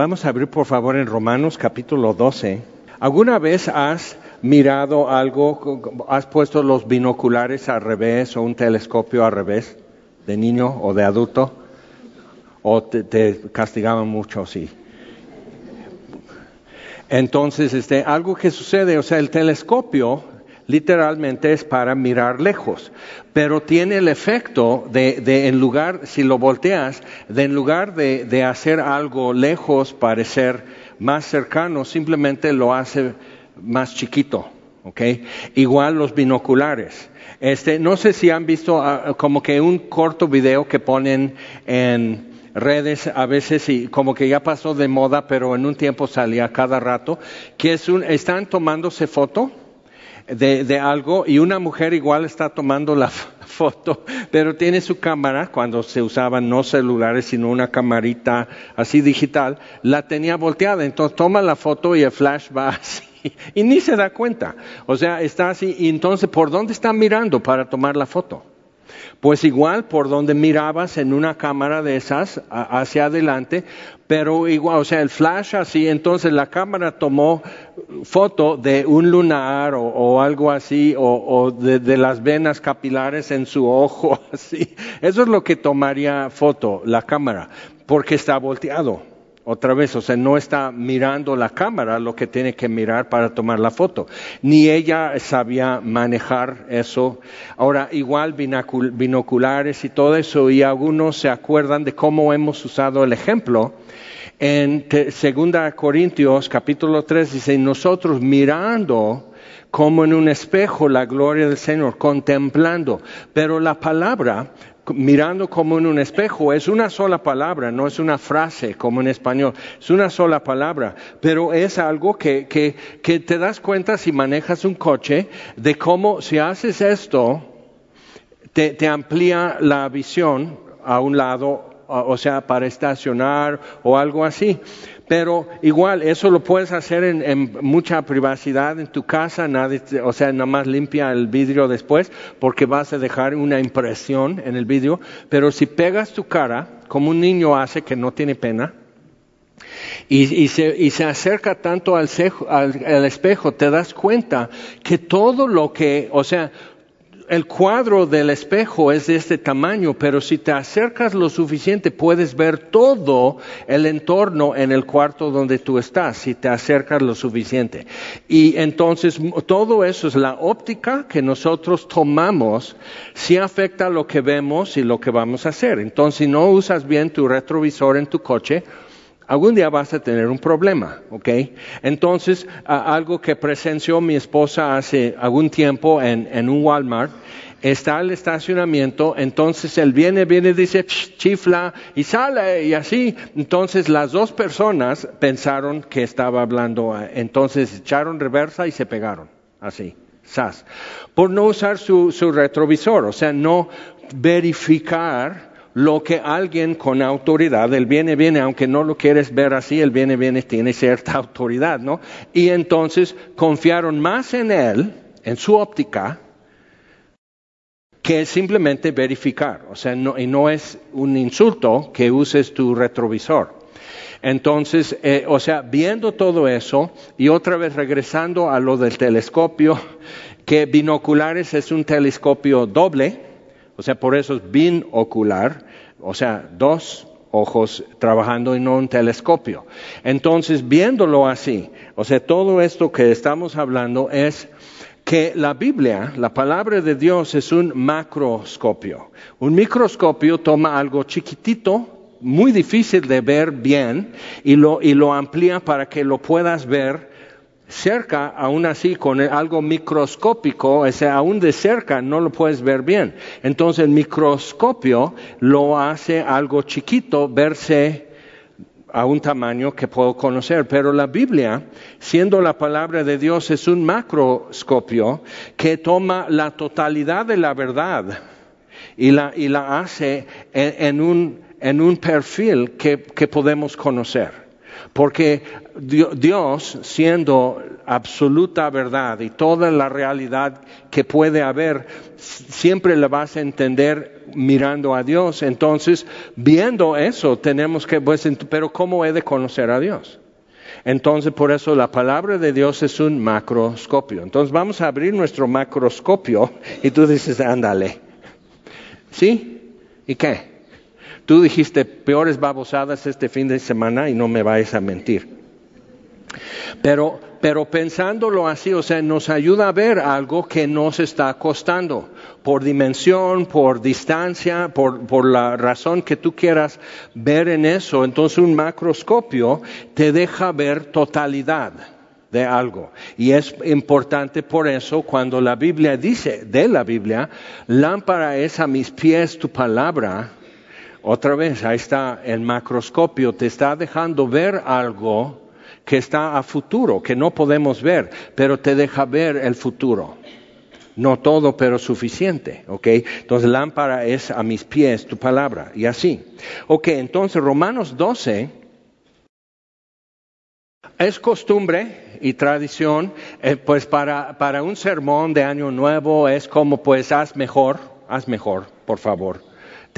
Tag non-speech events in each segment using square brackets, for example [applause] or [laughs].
Vamos a abrir por favor en Romanos capítulo 12. ¿Alguna vez has mirado algo, has puesto los binoculares al revés o un telescopio al revés, de niño o de adulto? ¿O te, castigaban mucho? Sí. Entonces, este, algo que sucede, o sea, el telescopio literalmente es para mirar lejos, pero tiene el efecto de, en lugar, si lo volteas, de en lugar de, de hacer algo lejos parecer más cercano, simplemente lo hace más chiquito, ¿ok? Igual los binoculares. Este, no sé si han visto ah, como que un corto video que ponen en redes a veces y como que ya pasó de moda, pero en un tiempo salía cada rato, que es un, están tomándose foto de, de algo y una mujer igual está tomando la [laughs] foto, pero tiene su cámara, cuando se usaban no celulares, sino una camarita así digital, la tenía volteada, entonces toma la foto y el flash va [laughs] así y ni se da cuenta. O sea, está así. Y entonces, ¿por dónde está mirando para tomar la foto? Pues igual por donde mirabas en una cámara de esas hacia adelante, pero igual, o sea, el flash así, entonces la cámara tomó foto de un lunar o, algo así, o, de, las venas capilares en su ojo, [laughs] así. Eso es lo que tomaría foto la cámara, porque está volteado. Otra vez, o sea, no está mirando la cámara lo que tiene que mirar para tomar la foto. Ni ella sabía manejar eso. Ahora, igual binoculares y todo eso, y algunos se acuerdan de cómo hemos usado el ejemplo. En 2 Corintios capítulo 3 dice, nosotros mirando como en un espejo la gloria del Señor, contemplando. Pero la palabra mirando como en un espejo, es una sola palabra, no es una frase como en español, es una sola palabra, pero es algo que, que, que te das cuenta si manejas un coche de cómo si haces esto, te, te amplía la visión a un lado o sea, para estacionar o algo así. Pero igual, eso lo puedes hacer en, mucha privacidad en tu casa, o sea, nada más limpia el vidrio después, porque vas a dejar una impresión en el vidrio. Pero si pegas tu cara, como un niño hace que no tiene pena, y, se, acerca tanto al, al, espejo, te das cuenta que todo lo que, o sea, el cuadro del espejo es de este tamaño, pero si te acercas lo suficiente puedes ver todo el entorno en el cuarto donde tú estás, si te acercas lo suficiente. Y entonces todo eso es la óptica que nosotros tomamos, si afecta lo que vemos y lo que vamos a hacer. Entonces si no usas bien tu retrovisor en tu coche, algún día vas a tener un problema, ¿ok? Entonces, algo que presenció mi esposa hace algún tiempo en, en un Walmart, está el estacionamiento, entonces él viene, viene, dice, chifla y sale y así. Entonces las dos personas pensaron que estaba hablando, entonces echaron reversa y se pegaron, así, sas, por no usar su, su retrovisor, o sea, no verificar lo que alguien con autoridad, el viene, viene, aunque no lo quieres ver así, el viene, viene, tiene cierta [laughs] autoridad, ¿no? Y entonces confiaron más en él, en su óptica, que simplemente verificar. O sea, no, y no es un insulto que uses tu retrovisor. Entonces, eh, o sea, viendo todo eso y otra vez regresando a lo del telescopio, que binoculares es un telescopio doble, o sea, por eso es binocular, o sea, dos ojos trabajando en un telescopio. Entonces, viéndolo así, o sea, todo esto que estamos hablando es que la Biblia, la palabra de Dios es un macroscopio. Un microscopio toma algo chiquitito, muy difícil de ver bien, y lo, y lo amplía para que lo puedas ver cerca, aún así, con algo microscópico, o aún de cerca no lo puedes ver bien. Entonces el microscopio lo hace algo chiquito, verse a un tamaño que puedo conocer. Pero la Biblia, siendo la palabra de Dios, es un macroscopio que toma la totalidad de la verdad y la, y la hace en, un, en un perfil que, que podemos conocer. Porque Dios, siendo absoluta verdad y toda la realidad que puede haber, siempre la vas a entender mirando a Dios. Entonces, viendo eso, tenemos que, pues, pero ¿cómo he de conocer a Dios? Entonces, por eso la palabra de Dios es un macroscopio. Entonces, vamos a abrir nuestro macroscopio y tú dices, ándale. ¿Sí? ¿Y qué? Tú dijiste peores babosadas este fin de semana y no me vayas a mentir. Pero, pero pensándolo así, o sea, nos ayuda a ver algo que nos está costando, por dimensión, por distancia, por, por la razón que tú quieras ver en eso. Entonces un macroscopio te deja ver totalidad de algo. Y es importante por eso cuando la Biblia dice de la Biblia, lámpara es a mis pies tu palabra otra vez, ahí está el macroscopio, te está dejando ver algo que está a futuro, que no podemos ver, pero te deja ver el futuro. No todo, pero suficiente, ¿ok? Entonces, lámpara es a mis pies tu palabra, y así. Ok, entonces Romanos 12 es costumbre y tradición, eh, pues para, para un sermón de año nuevo es como, pues, haz mejor, haz mejor, por favor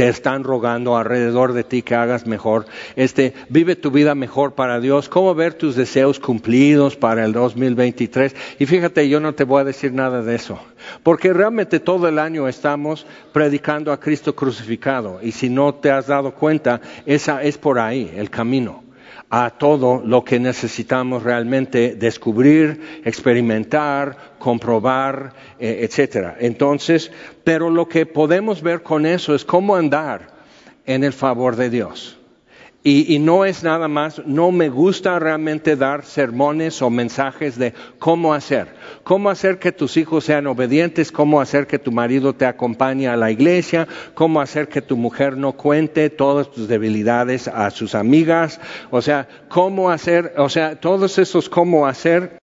están rogando alrededor de ti que hagas mejor. Este, vive tu vida mejor para Dios. Cómo ver tus deseos cumplidos para el 2023. Y fíjate, yo no te voy a decir nada de eso. Porque realmente todo el año estamos predicando a Cristo crucificado. Y si no te has dado cuenta, esa es por ahí el camino a todo lo que necesitamos realmente descubrir, experimentar, comprobar, eh, etcétera. Entonces, pero lo que podemos ver con eso es cómo andar en el favor de Dios. Y, no es nada más, no me gusta realmente dar sermones o mensajes de cómo hacer, cómo hacer que tus hijos sean obedientes, cómo hacer que tu marido te acompañe a la iglesia, cómo hacer que tu mujer no cuente todas tus debilidades a sus amigas, o sea, cómo hacer, o sea, todos esos cómo hacer,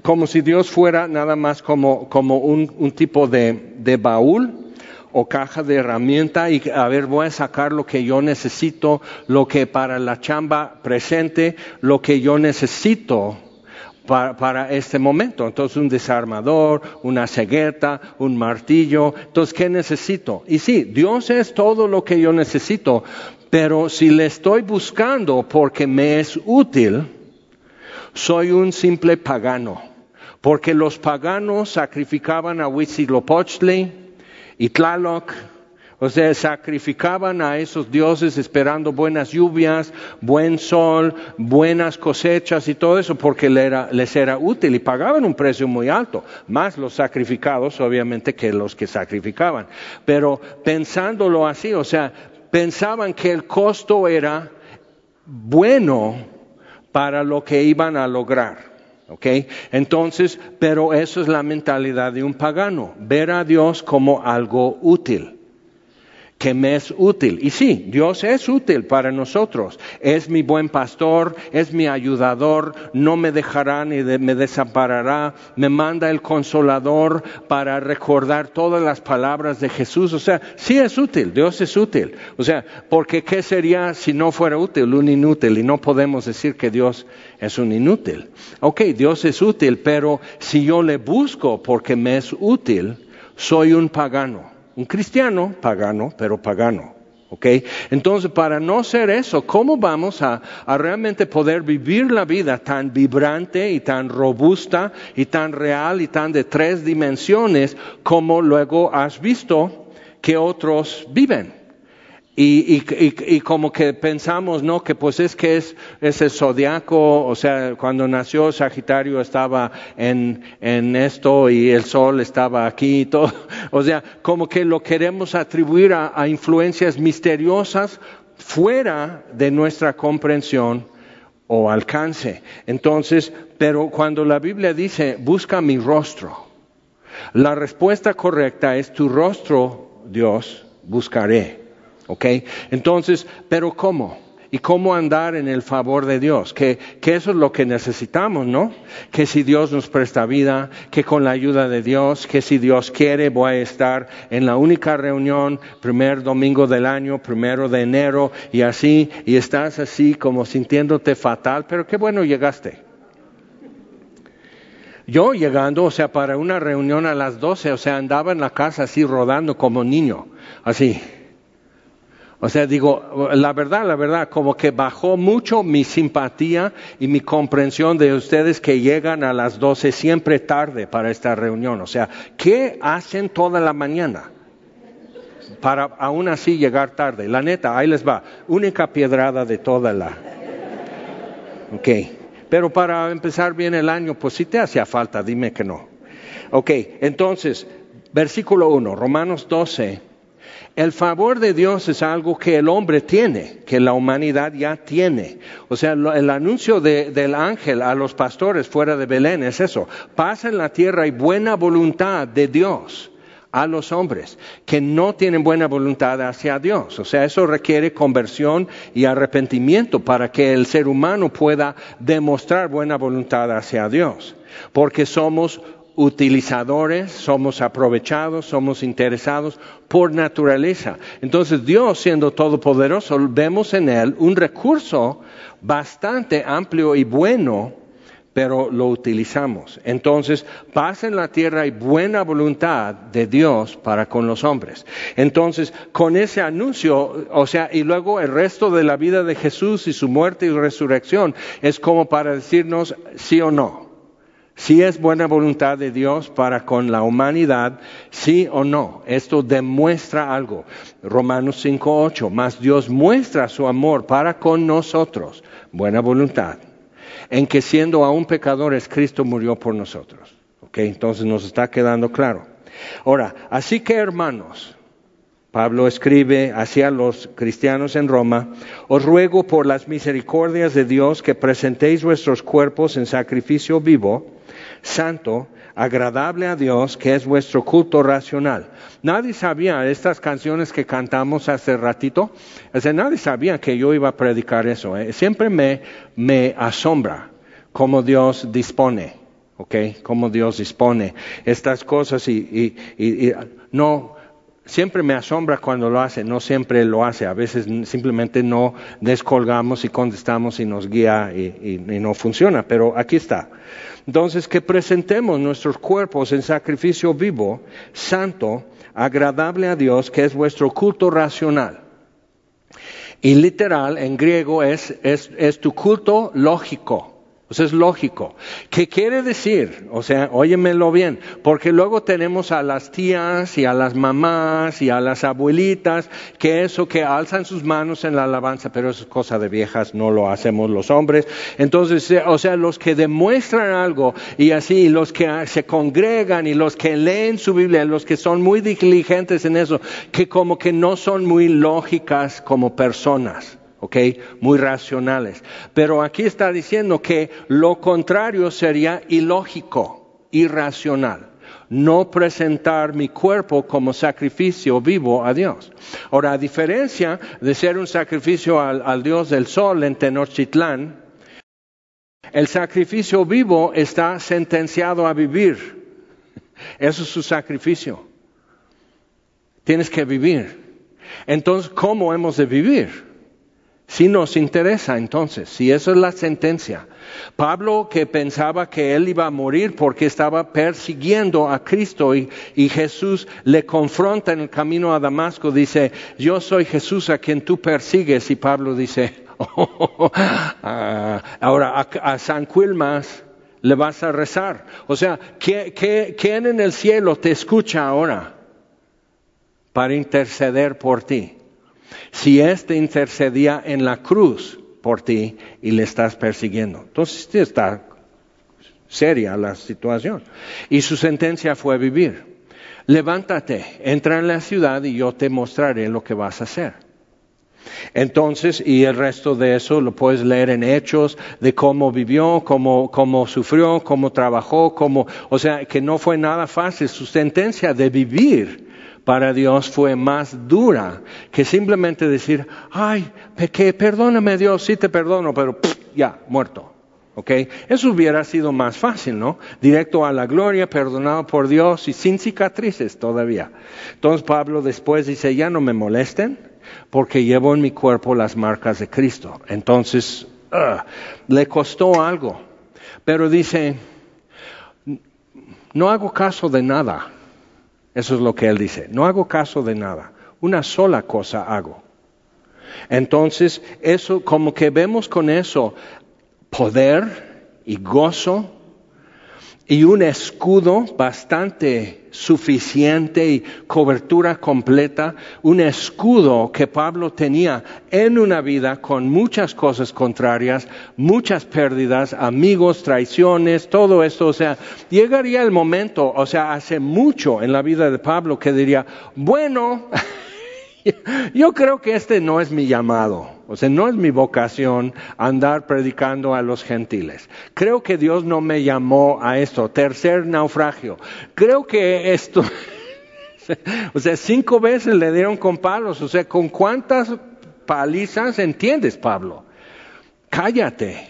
como si Dios fuera nada más como, como un, tipo de, de baúl o caja de herramienta y a ver, voy a sacar lo que yo necesito, lo que para la chamba presente, lo que yo necesito para, este momento. Entonces, un desarmador, una cegueta, un martillo. Entonces, ¿qué necesito? Y sí, Dios es todo lo que yo necesito, pero si le estoy buscando porque me es útil, soy un simple pagano. Porque los paganos sacrificaban a Huitzilopochtli, y Tlaloc, o sea, sacrificaban a esos dioses esperando buenas lluvias, buen sol, buenas cosechas y todo eso porque les era útil y pagaban un precio muy alto, más los sacrificados obviamente que los que sacrificaban. Pero pensándolo así, o sea, pensaban que el costo era bueno para lo que iban a lograr. ¿Ok? Entonces, pero eso es la mentalidad de un pagano, ver a Dios como algo útil que me es útil. Y sí, Dios es útil para nosotros. Es mi buen pastor, es mi ayudador, no me dejará ni me desamparará, me manda el consolador para recordar todas las palabras de Jesús. O sea, sí es útil, Dios es útil. O sea, porque ¿qué sería si no fuera útil? Un inútil. Y no podemos decir que Dios es un inútil. Ok, Dios es útil, pero si yo le busco porque me es útil, soy un pagano un cristiano pagano, pero pagano. ¿Ok? Entonces, para no ser eso, ¿cómo vamos a, realmente poder vivir la vida tan vibrante y tan robusta y tan real y tan de tres dimensiones como luego has visto que otros viven? Y, y, como que pensamos, ¿no? Que pues es que es, es el zodiaco, o sea, cuando nació Sagitario estaba en, en esto y el sol estaba aquí y todo. [laughs] O sea, como que lo queremos atribuir a, a influencias misteriosas fuera de nuestra comprensión o alcance. Entonces, pero cuando la Biblia dice, busca mi rostro, la respuesta correcta es tu rostro, Dios, buscaré. ¿Ok? Entonces, pero ¿cómo? y cómo andar en el favor de Dios, que, que, eso es lo que necesitamos, ¿no? Que si Dios nos presta vida, que con la ayuda de Dios, que si Dios quiere voy a estar en la única reunión, primer domingo del año, primero de enero, y así, y estás así como sintiéndote fatal, pero qué bueno llegaste. Yo llegando, o sea, para una reunión a las 12, o sea, andaba en la casa así rodando como niño, así. O sea, digo, la verdad, la verdad, como que bajó mucho mi simpatía y mi comprensión de ustedes que llegan a las 12 siempre tarde para esta reunión. O sea, ¿qué hacen toda la mañana? Para aún así llegar tarde. La neta, ahí les va. Única piedrada de toda la. Ok. Pero para empezar bien el año, pues si te hacía falta, dime que no. Ok, entonces, versículo 1, Romanos 12 el favor de Dios es algo que el hombre tiene, que la humanidad ya tiene. O sea, el anuncio del ángel a los pastores fuera de Belén es eso. Pasa en la tierra y buena voluntad de Dios a los hombres que no tienen buena voluntad hacia Dios. O sea, eso requiere conversión y arrepentimiento para que el ser humano pueda demostrar buena voluntad hacia Dios. Porque somos utilizadores, somos aprovechados, somos interesados por naturaleza. Entonces Dios, siendo todopoderoso, vemos en Él un recurso bastante amplio y bueno, pero lo utilizamos. Entonces pasa en la tierra y buena voluntad de Dios para con los hombres. Entonces, con ese anuncio, o sea, y luego el resto de la vida de Jesús y su muerte y resurrección es como para decirnos sí o no. Si es buena voluntad de Dios para con la humanidad, sí o no. Esto demuestra algo. Romanos 5.8, más Dios muestra su amor para con nosotros, buena voluntad, en que siendo aún pecadores, Cristo murió por nosotros. ¿Ok? Entonces nos está quedando claro. Ahora, así que hermanos, Pablo escribe hacia los cristianos en Roma, os ruego por las misericordias de Dios que presentéis vuestros cuerpos en sacrificio vivo, santo, agradable a Dios, que es vuestro culto racional. Nadie sabía estas canciones que cantamos hace ratito, nadie sabía que yo iba a predicar eso. ¿eh? Siempre me, me asombra cómo Dios dispone, ¿ok? Cómo Dios dispone estas cosas y no siempre me asombra cuando lo hace, no siempre lo hace, a veces simplemente no descolgamos y contestamos y nos guía y, no funciona, pero aquí está. Entonces, que presentemos nuestros cuerpos en sacrificio vivo, santo, agradable a Dios, que es vuestro culto racional. Y literal, en griego, es, es tu culto lógico. Pues es lógico. ¿Qué quiere decir? O sea, óyemelo bien, porque luego tenemos a las tías y a las mamás y a las abuelitas que eso que alzan sus manos en la alabanza, pero eso es cosa de viejas, no lo hacemos los hombres. Entonces, eh, o sea, los que demuestran algo y así, los que se congregan y los que leen su Biblia, los que son muy diligentes en eso, que como que no son muy lógicas como personas. ¿Ok? Muy racionales. Pero aquí está diciendo que lo contrario sería ilógico, irracional. No presentar mi cuerpo como sacrificio vivo a Dios. Ahora, a diferencia de ser un sacrificio al, Dios del Sol en Tenochtitlán, el sacrificio vivo está sentenciado a vivir. Eso es su sacrificio. Tienes que vivir. Entonces, ¿cómo hemos de vivir? Si nos interesa entonces, si eso es la sentencia. Pablo que pensaba que él iba a morir porque estaba persiguiendo a Cristo y, Jesús le confronta en el camino a Damasco, dice, yo soy Jesús a quien tú persigues y Pablo dice, [laughs] oh, ahora a, San Quilmas le vas a rezar. O sea, quién en el cielo te escucha ahora para interceder por ti? Si éste intercedía en la cruz por ti y le estás persiguiendo. Entonces está seria la situación. Y su sentencia fue vivir. Levántate, entra en la ciudad y yo te mostraré lo que vas a hacer. Entonces, y el resto de eso lo puedes leer en hechos de cómo vivió, cómo, cómo sufrió, cómo trabajó, cómo, o sea, que no fue nada fácil. Su sentencia de vivir para Dios fue más dura que simplemente decir, ay, pequé, perdóname Dios, sí te perdono, pero ya, muerto. ¿Ok? Eso hubiera sido más fácil, ¿no? Directo a la gloria, perdonado por Dios y sin cicatrices todavía. Entonces Pablo después dice, ya no me molesten porque llevo en mi cuerpo las marcas de Cristo. Entonces, ah, le costó algo. Pero dice, no hago caso de nada. Eso es lo que él dice. No hago caso de nada. Una sola cosa hago. Entonces, eso, como que vemos con eso poder y gozo y un escudo bastante suficiente y cobertura completa, un escudo que Pablo tenía en una vida con muchas cosas contrarias, muchas pérdidas, amigos, traiciones, todo esto, o sea, llegaría el momento, o sea, hace mucho en la vida de Pablo que diría, bueno, [laughs] [laughs] yo creo que este no es mi llamado. O sea, no es mi vocación andar predicando a los gentiles. Creo que Dios no me llamó a esto. Tercer naufragio. Creo que esto, [laughs] o sea, cinco veces le dieron con palos. O sea, ¿con cuántas palizas entiendes, Pablo? Cállate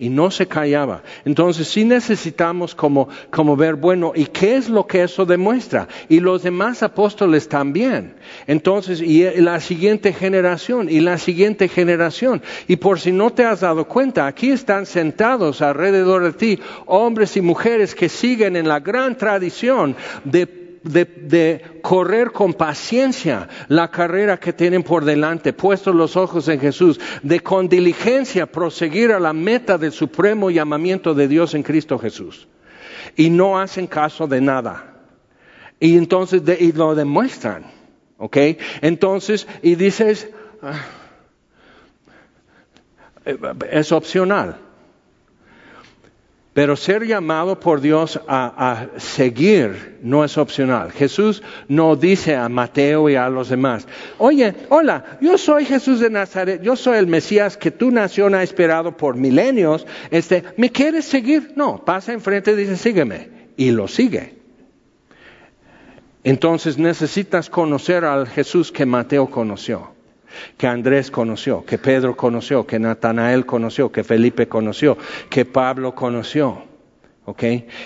y no se callaba. Entonces sí necesitamos como, como ver, bueno, ¿y qué es lo que eso demuestra? Y los demás apóstoles también. Entonces, y la siguiente generación, y la siguiente generación. Y por si no te has dado cuenta, aquí están sentados alrededor de ti hombres y mujeres que siguen en la gran tradición de de, correr con paciencia la carrera que tienen por delante, puestos los ojos en Jesús, de con diligencia proseguir a la meta del supremo llamamiento de Dios en Cristo Jesús. Y no hacen caso de nada. Y entonces y lo demuestran. ¿Ok? Entonces, y dices, ah, es opcional. Pero ser llamado por Dios a, seguir no es opcional. Jesús no dice a Mateo y a los demás, oye, hola, yo soy Jesús de Nazaret, yo soy el Mesías que tu nación ha esperado por milenios, este, ¿me quieres seguir? No, pasa enfrente y dice, sígueme. Y lo sigue. Entonces necesitas conocer al Jesús que Mateo conoció que Andrés conoció, que Pedro conoció, que Natanael conoció, que Felipe conoció, que Pablo conoció.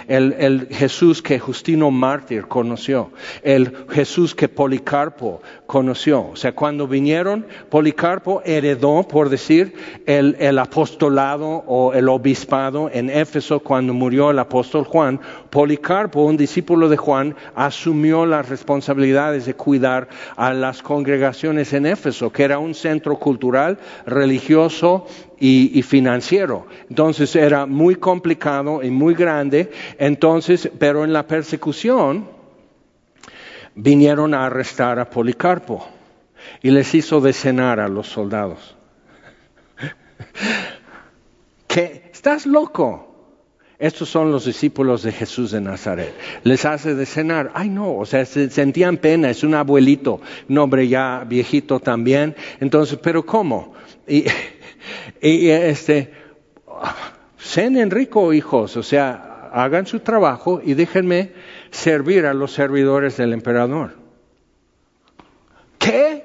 El, Jesús que Justino Mártir conoció, el Jesús que Policarpo conoció. O sea, cuando vinieron, Policarpo heredó, por decir, el, el apostolado o el obispado en Éfeso cuando murió el apóstol Juan. Policarpo, un discípulo de Juan, asumió las responsabilidades de cuidar a las congregaciones en Éfeso, que era un centro cultural, religioso y, financiero. Entonces era muy complicado y muy grande. Entonces, pero en la persecución vinieron a arrestar a Policarpo y les hizo de cenar a los soldados. [laughs] ¿Qué? ¿Estás loco? Estos son los discípulos de Jesús de Nazaret. Les hace de cenar. Ay, no, o sea, se sentían pena, es un abuelito, un hombre ya viejito también. Entonces, ¿pero cómo? Y [laughs] y este, cenen rico, hijos, o sea, hagan su trabajo y déjenme servir a los servidores del emperador. ¿Qué?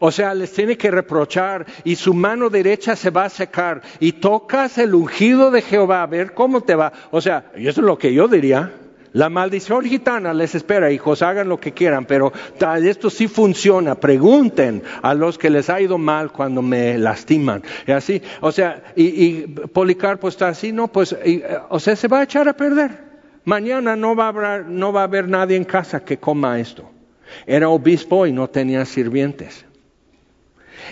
O sea, les tiene que reprochar y su mano derecha se va a secar y tocas el ungido de Jehová a ver cómo te va. O sea, eso es lo que yo diría. La maldición gitana les espera, hijos, hagan lo que quieran, pero esto sí funciona. Pregunten a los que les ha ido mal cuando me lastiman. Y así, o sea, y, Policarpo está así, no, pues, o sea, se va a echar a perder. Mañana no va, a haber, no va a haber nadie en casa que coma esto. Era obispo y no tenía sirvientes.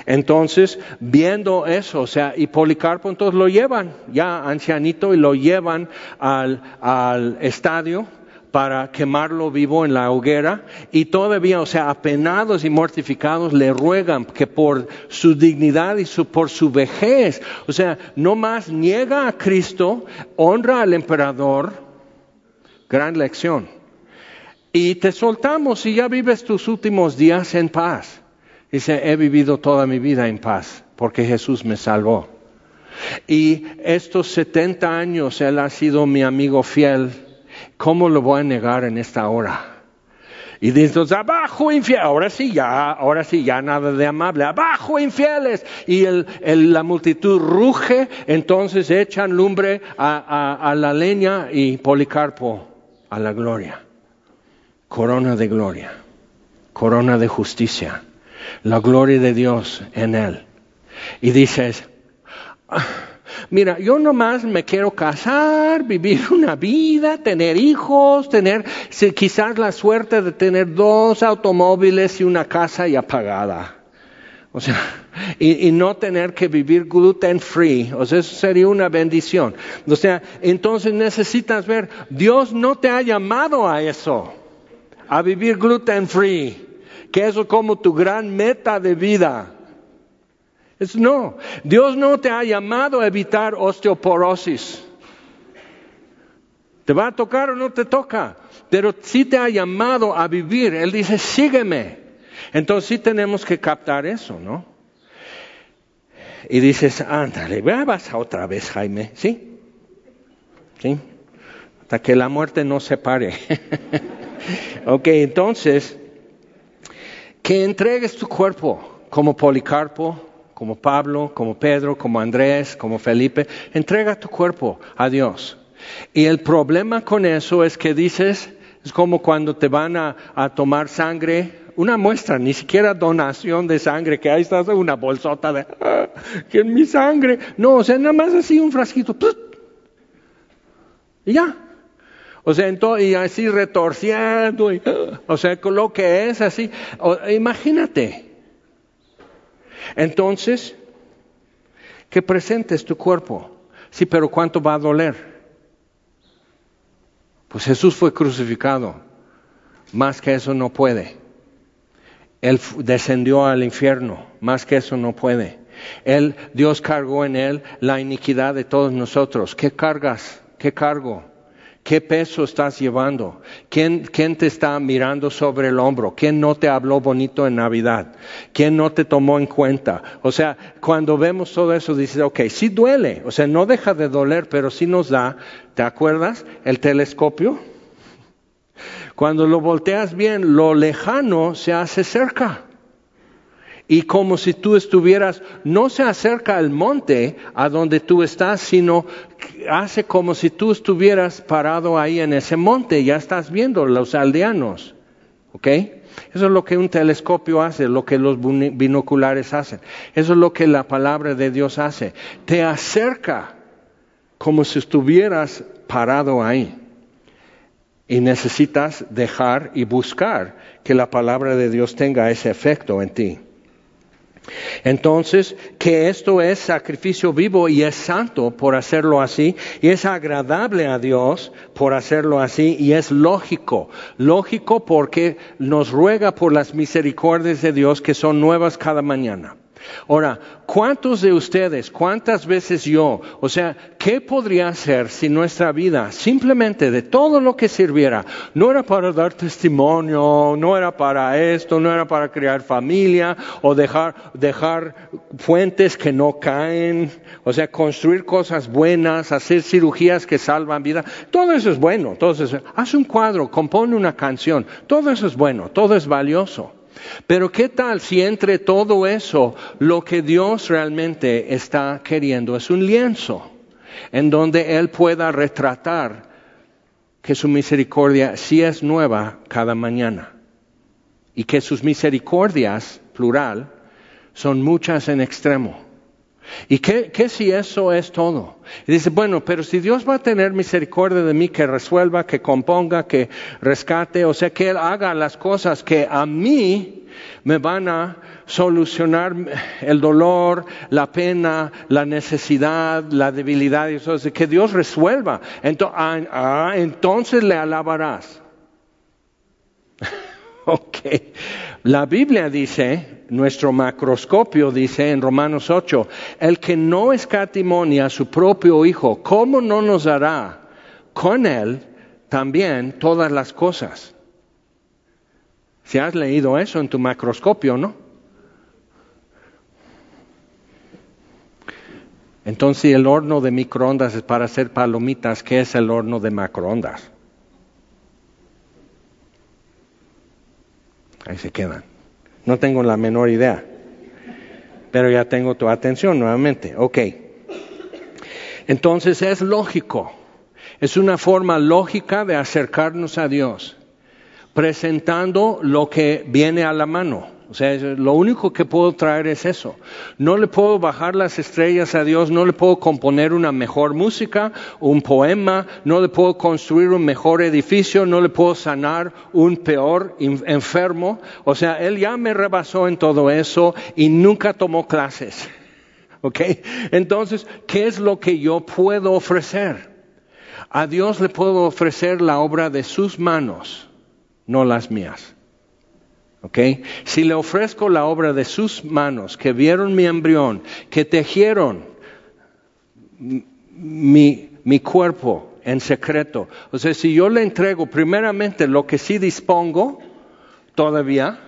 Entonces, viendo eso, o sea, y Policarpo entonces lo llevan, ya ancianito, y lo llevan al, al estadio para quemarlo vivo en la hoguera y todavía, o sea, apenados y mortificados le ruegan que por su dignidad y su, por su vejez, o sea, no más niega a Cristo, honra al emperador, gran lección. Y te soltamos y ya vives tus últimos días en paz. Dice, he vivido toda mi vida en paz porque Jesús me salvó. Y estos 70 años Él ha sido mi amigo fiel. ¿Cómo lo voy a negar en esta hora? Y dices, abajo infieles, ahora sí ya, ahora sí ya nada de amable, abajo infieles. Y la multitud ruge, entonces echan lumbre a, a la leña y Policarpo a la gloria. Corona de gloria, corona de justicia, la gloria de Dios en él. Y dices, Mira, yo nomás me quiero casar, vivir [laughs] una vida, tener hijos, tener quizás la suerte de tener dos automóviles y una casa ya pagada. O sea, [laughs] y, no tener que vivir gluten free. O sea, eso sería una bendición. O sea, entonces necesitas ver, Dios no te ha llamado a eso, a vivir gluten free, que eso es como tu gran meta de vida. Es no. Dios no te ha llamado a evitar osteoporosis. ¿Te va a tocar o no te toca? Pero sí te ha llamado a vivir. Él dice, sígueme. Entonces sí tenemos que captar eso, ¿no? Y dices, ándale, vas otra vez, Jaime. ¿Sí? ¿Sí? Hasta que la muerte no se pare. [laughs] ok, entonces, que entregues tu cuerpo como Policarpo, como Pablo, como Pedro, como Andrés, como Felipe, entrega tu cuerpo a Dios. Y el problema con eso es que dices, es como cuando te van a, tomar sangre, una muestra, ni siquiera donación de sangre, que ahí estás una bolsota de, [laughs] que es mi sangre. No, o sea, nada más así un frasquito. Y ya. O sea, y así retorciendo, ah, [gasps] o sea, lo que es así. imagínate, entonces, que presentes tu cuerpo. Sí, pero ¿cuánto va a doler? Pues Jesús fue crucificado. Más que eso no puede. Él descendió al infierno. Más que eso no puede. Él, Dios cargó en él la iniquidad de todos nosotros. ¿Qué cargas? ¿Qué cargo? ¿Qué peso estás llevando? ¿Quién, te está mirando sobre el hombro? ¿Quién no te habló bonito en Navidad? ¿Quién no te tomó en cuenta? O sea, cuando vemos todo eso, dices, ok, sí duele, o sea, no deja de doler, pero sí nos da, ¿te acuerdas? El telescopio. Cuando lo volteas bien, lo lejano se hace cerca y como si tú estuvieras, no se acerca al monte a donde tú estás, sino hace como si tú estuvieras parado ahí en ese monte, ya estás viendo los aldeanos. ¿Ok? Eso es lo que un telescopio hace, lo que los binoculares hacen. Eso es lo que la palabra de Dios hace. Te acerca como si estuvieras parado ahí. Y necesitas dejar y buscar que la palabra de Dios tenga ese efecto en ti. Entonces, que esto es sacrificio vivo y es santo por hacerlo así, y es agradable a Dios por hacerlo así, y es lógico, lógico porque nos ruega por las misericordias de Dios que son nuevas cada mañana. Ahora, ¿cuántos de ustedes, cuántas veces yo, o sea, qué podría hacer si nuestra vida simplemente de todo lo que sirviera, no era para dar testimonio, no era para esto, no era para crear familia o dejar, dejar fuentes que no caen, o sea, construir cosas buenas, hacer cirugías que salvan vida, todo eso es bueno, todo eso, haz un cuadro, compone una canción, todo eso es bueno, todo es valioso. Pero ¿qué tal si entre todo eso lo que Dios realmente está queriendo es un lienzo en donde Él pueda retratar que su misericordia sí es nueva cada mañana y que sus misericordias, plural, son muchas en extremo? ¿Y qué, qué, si eso es todo? Y dice, bueno, pero si Dios va a tener misericordia de mí, que resuelva, que componga, que rescate, o sea, que Él haga las cosas que a mí me van a solucionar el dolor, la pena, la necesidad, la debilidad, y eso, que Dios resuelva. Entonces, ah, ah, entonces le alabarás. [laughs] ok. La Biblia dice, nuestro macroscopio dice en Romanos 8, el que no escatimonia a su propio Hijo, ¿cómo no nos dará con él también todas las cosas? Si has leído eso en tu macroscopio, ¿no? Entonces, el horno de microondas es para hacer palomitas, ¿qué es el horno de macroondas? Ahí se quedan. No tengo la menor idea. Pero ya tengo tu atención nuevamente. Ok. Entonces es lógico. Es una forma lógica de acercarnos a Dios, presentando lo que viene a la mano. O sea, lo único que puedo traer es eso. No le puedo bajar las estrellas a Dios, no le puedo componer una mejor música, un poema, no le puedo construir un mejor edificio, no le puedo sanar un peor enfermo. O sea, Él ya me rebasó en todo eso y nunca tomó clases. [laughs] ¿Ok? Entonces, ¿qué es lo que yo puedo ofrecer? A Dios le puedo ofrecer la obra de sus manos, no las mías. Si le ofrezco la obra de sus manos, que vieron mi embrión, que tejieron mi, mi cuerpo en secreto, o sea, si yo le entrego primeramente lo que sí dispongo, todavía,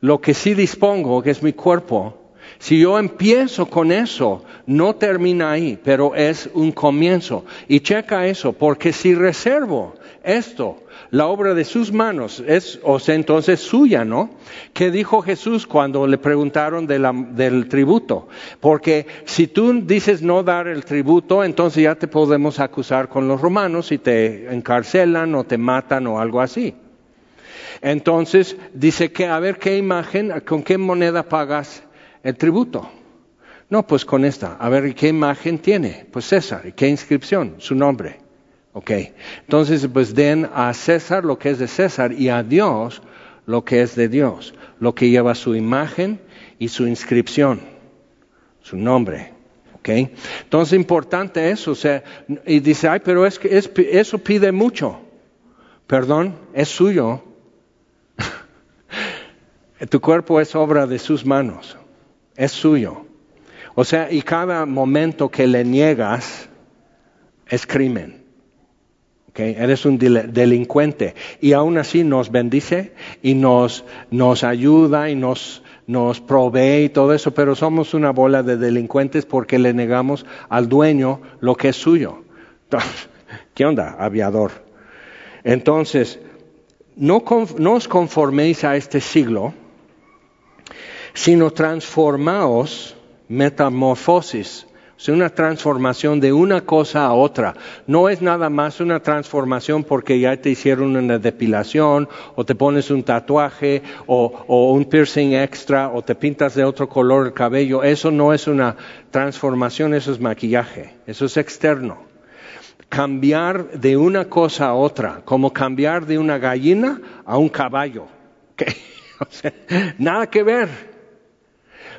lo que sí dispongo, que es mi cuerpo, si yo empiezo con eso, no termina ahí, pero es un comienzo. Y checa eso, porque si reservo esto la obra de sus manos, es, o sea, entonces suya, ¿no? ¿Qué dijo Jesús cuando le preguntaron del tributo? Porque si tú dices no dar el tributo, entonces ya te podemos acusar con los romanos y te encarcelan o te matan o algo así. Entonces dice que a ver qué imagen, con qué moneda pagas el tributo. No, pues con esta. A ver, ¿qué imagen tiene? Pues César. ¿Y qué inscripción? Su nombre. Ok, entonces pues den a César lo que es de César y a Dios lo que es de Dios, lo que lleva su imagen y su inscripción, su nombre. Ok, entonces importante eso, o sea, y dice, ay, pero es que eso pide mucho. Perdón, es suyo. [laughs] tu cuerpo es obra de sus manos, es suyo. O sea, y cada momento que le niegas es crimen. Eres un delincuente y aún así nos bendice y nos, nos ayuda y nos, nos provee y todo eso, pero somos una bola de delincuentes porque le negamos al dueño lo que es suyo. [laughs] ¿Qué onda, aviador? Entonces, no, no os conforméis a este siglo, sino transformaos, metamorfosis, es una transformación de una cosa a otra. No es nada más una transformación porque ya te hicieron una depilación o te pones un tatuaje o, un piercing extra o te pintas de otro color el cabello. Eso no es una transformación, eso es maquillaje. Eso es externo. Cambiar de una cosa a otra, como cambiar de una gallina a un caballo. [laughs] nada que ver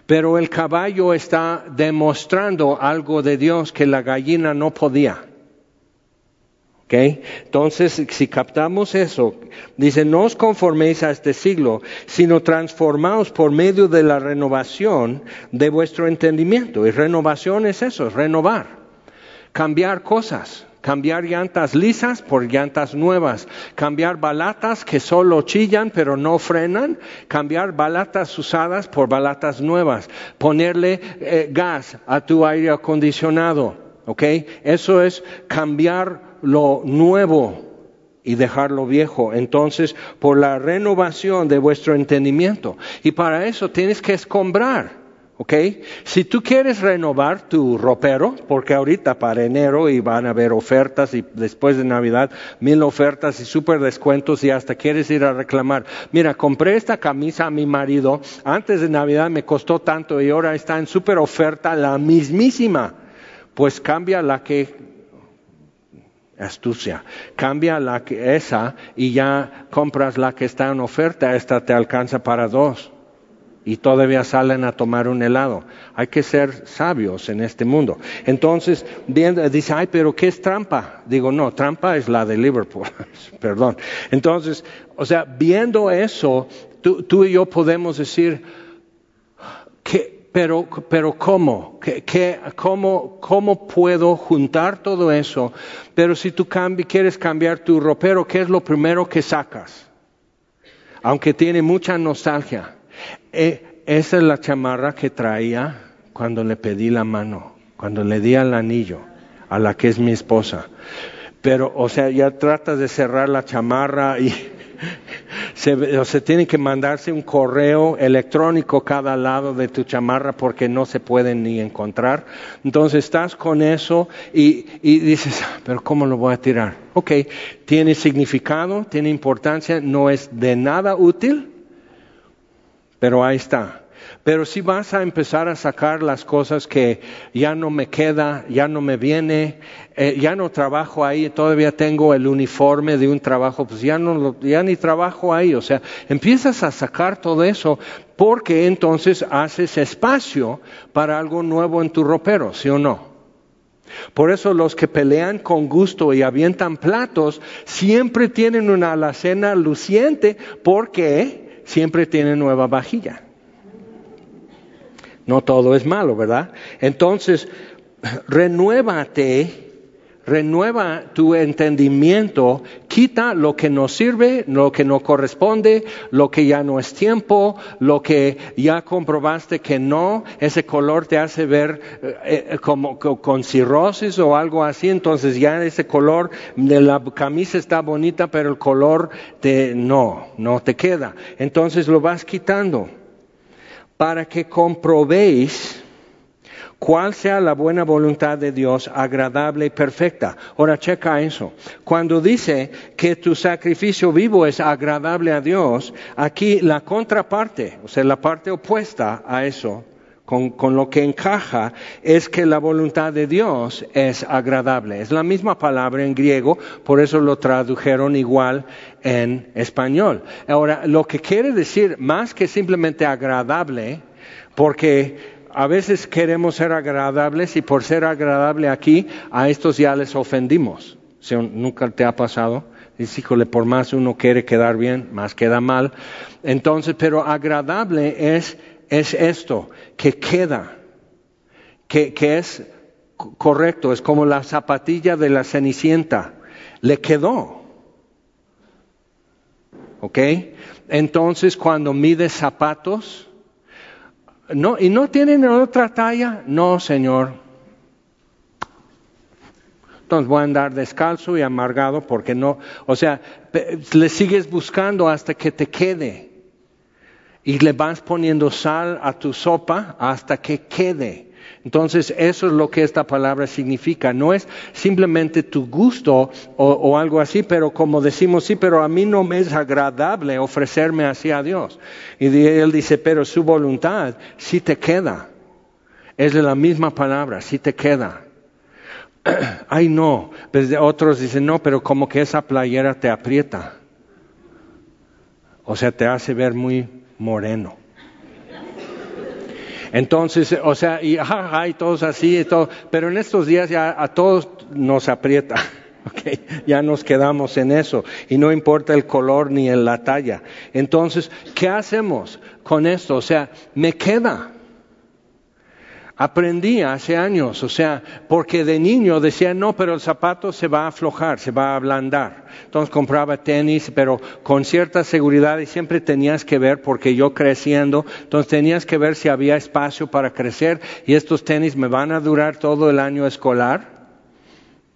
pero el caballo está demostrando algo de Dios que la gallina no podía. Entonces, si captamos eso, dice, no os conforméis a este siglo, sino transformaos por medio de la renovación de vuestro entendimiento. Y renovación es eso, es renovar, cambiar cosas cambiar llantas lisas por llantas nuevas, cambiar balatas que solo chillan pero no frenan, cambiar balatas usadas por balatas nuevas, ponerle eh, gas a tu aire acondicionado, ¿ok? Eso es cambiar lo nuevo y dejar lo viejo. Entonces, por la renovación de vuestro entendimiento. Y para eso tienes que escombrar. ¿Ok? Si tú quieres renovar tu ropero, porque ahorita para enero y van a haber ofertas y después de Navidad mil ofertas y súper descuentos y hasta quieres ir a reclamar, mira, compré esta camisa a mi marido, antes de Navidad me costó tanto y ahora está en súper oferta la mismísima, pues cambia la que astucia. Cambia la que esa y ya compras la que está en oferta, esta te alcanza para dos y todavía salen a tomar un helado. Hay que ser sabios en este mundo. Entonces, dice, ay, pero ¿qué es trampa? Digo, no, trampa es la de Liverpool, [laughs] perdón. Entonces, o sea, viendo eso, tú, y yo podemos decir, ¿qué, pero, pero ¿cómo? ¿Qué, cómo? ¿Cómo puedo juntar todo eso? Pero si tú quieres cambiar tu ropero, ¿qué es lo primero que sacas? Aunque tiene mucha nostalgia eh, esa es la chamarra que traía cuando le pedí la mano, cuando le di el anillo a la que es mi esposa. Pero, o sea, ya tratas de cerrar la chamarra y [laughs] se, se tiene que mandarse un correo electrónico cada lado de tu chamarra porque no se pueden ni encontrar. Entonces estás con eso y, y dices, ah, pero ¿cómo lo voy a tirar? Ok, tiene significado, tiene importancia, no es de nada útil, pero ahí está. Pero si vas a empezar a sacar las cosas que ya no me queda, ya no me viene, eh, ya no trabajo ahí, todavía tengo el uniforme de un trabajo, pues ya no ya ni trabajo ahí, o sea, empiezas a sacar todo eso porque entonces haces espacio para algo nuevo en tu ropero, ¿sí o no? Por eso los que pelean con gusto y avientan platos siempre tienen una alacena luciente porque siempre tienen nueva vajilla. No todo es malo, ¿verdad? Entonces, renuévate, renueva tu entendimiento, quita lo que no sirve, lo que no corresponde, lo que ya no es tiempo, lo que ya comprobaste que no, ese color te hace ver eh, eh, como con cirrosis o algo así, entonces ya ese color de la camisa está bonita, pero el color de no, no te queda. Entonces lo vas quitando para que comprobéis cuál sea la buena voluntad de Dios, agradable y perfecta. Ahora checa eso. Cuando dice que tu sacrificio vivo es agradable a Dios, aquí la contraparte, o sea, la parte opuesta a eso, con, lo que encaja es que la voluntad de Dios es agradable. Es la misma palabra en griego, por eso lo tradujeron igual en español. Ahora, lo que quiere decir más que simplemente agradable, porque a veces queremos ser agradables y por ser agradable aquí, a estos ya les ofendimos. Nunca te ha pasado. Dice, híjole, por más uno quiere quedar bien, más queda mal. Entonces, pero agradable es es esto, que queda, que, es correcto, es como la zapatilla de la cenicienta, le quedó. ¿Ok? Entonces cuando mide zapatos, no, y no tienen otra talla, no, Señor. Entonces voy a andar descalzo y amargado porque no, o sea, le sigues buscando hasta que te quede y le vas poniendo sal a tu sopa hasta que quede. Entonces, eso es lo que esta palabra significa. No es simplemente tu gusto o, algo así, pero como decimos, sí, pero a mí no me es agradable ofrecerme así a Dios. Y él dice, pero su voluntad sí te queda. Es de la misma palabra, sí te queda. [clears throat] Ay, no. Pues otros dicen, no, pero como que esa playera te aprieta. O sea, te hace ver muy moreno. Entonces, o sea, y, y todos así, y todo, pero en estos días ya a todos nos aprieta. [laughs] Okay, ya nos quedamos en eso y no importa el color ni en la talla. Entonces, ¿qué hacemos con esto? O sea, me queda. Aprendí hace años, o sea, porque de niño decía, no, pero el zapato se va a aflojar, se va a ablandar. Entonces compraba tenis, pero con cierta seguridad y siempre tenías que ver, porque yo creciendo, entonces tenías que ver si había espacio para crecer y estos tenis me van a durar todo el año escolar.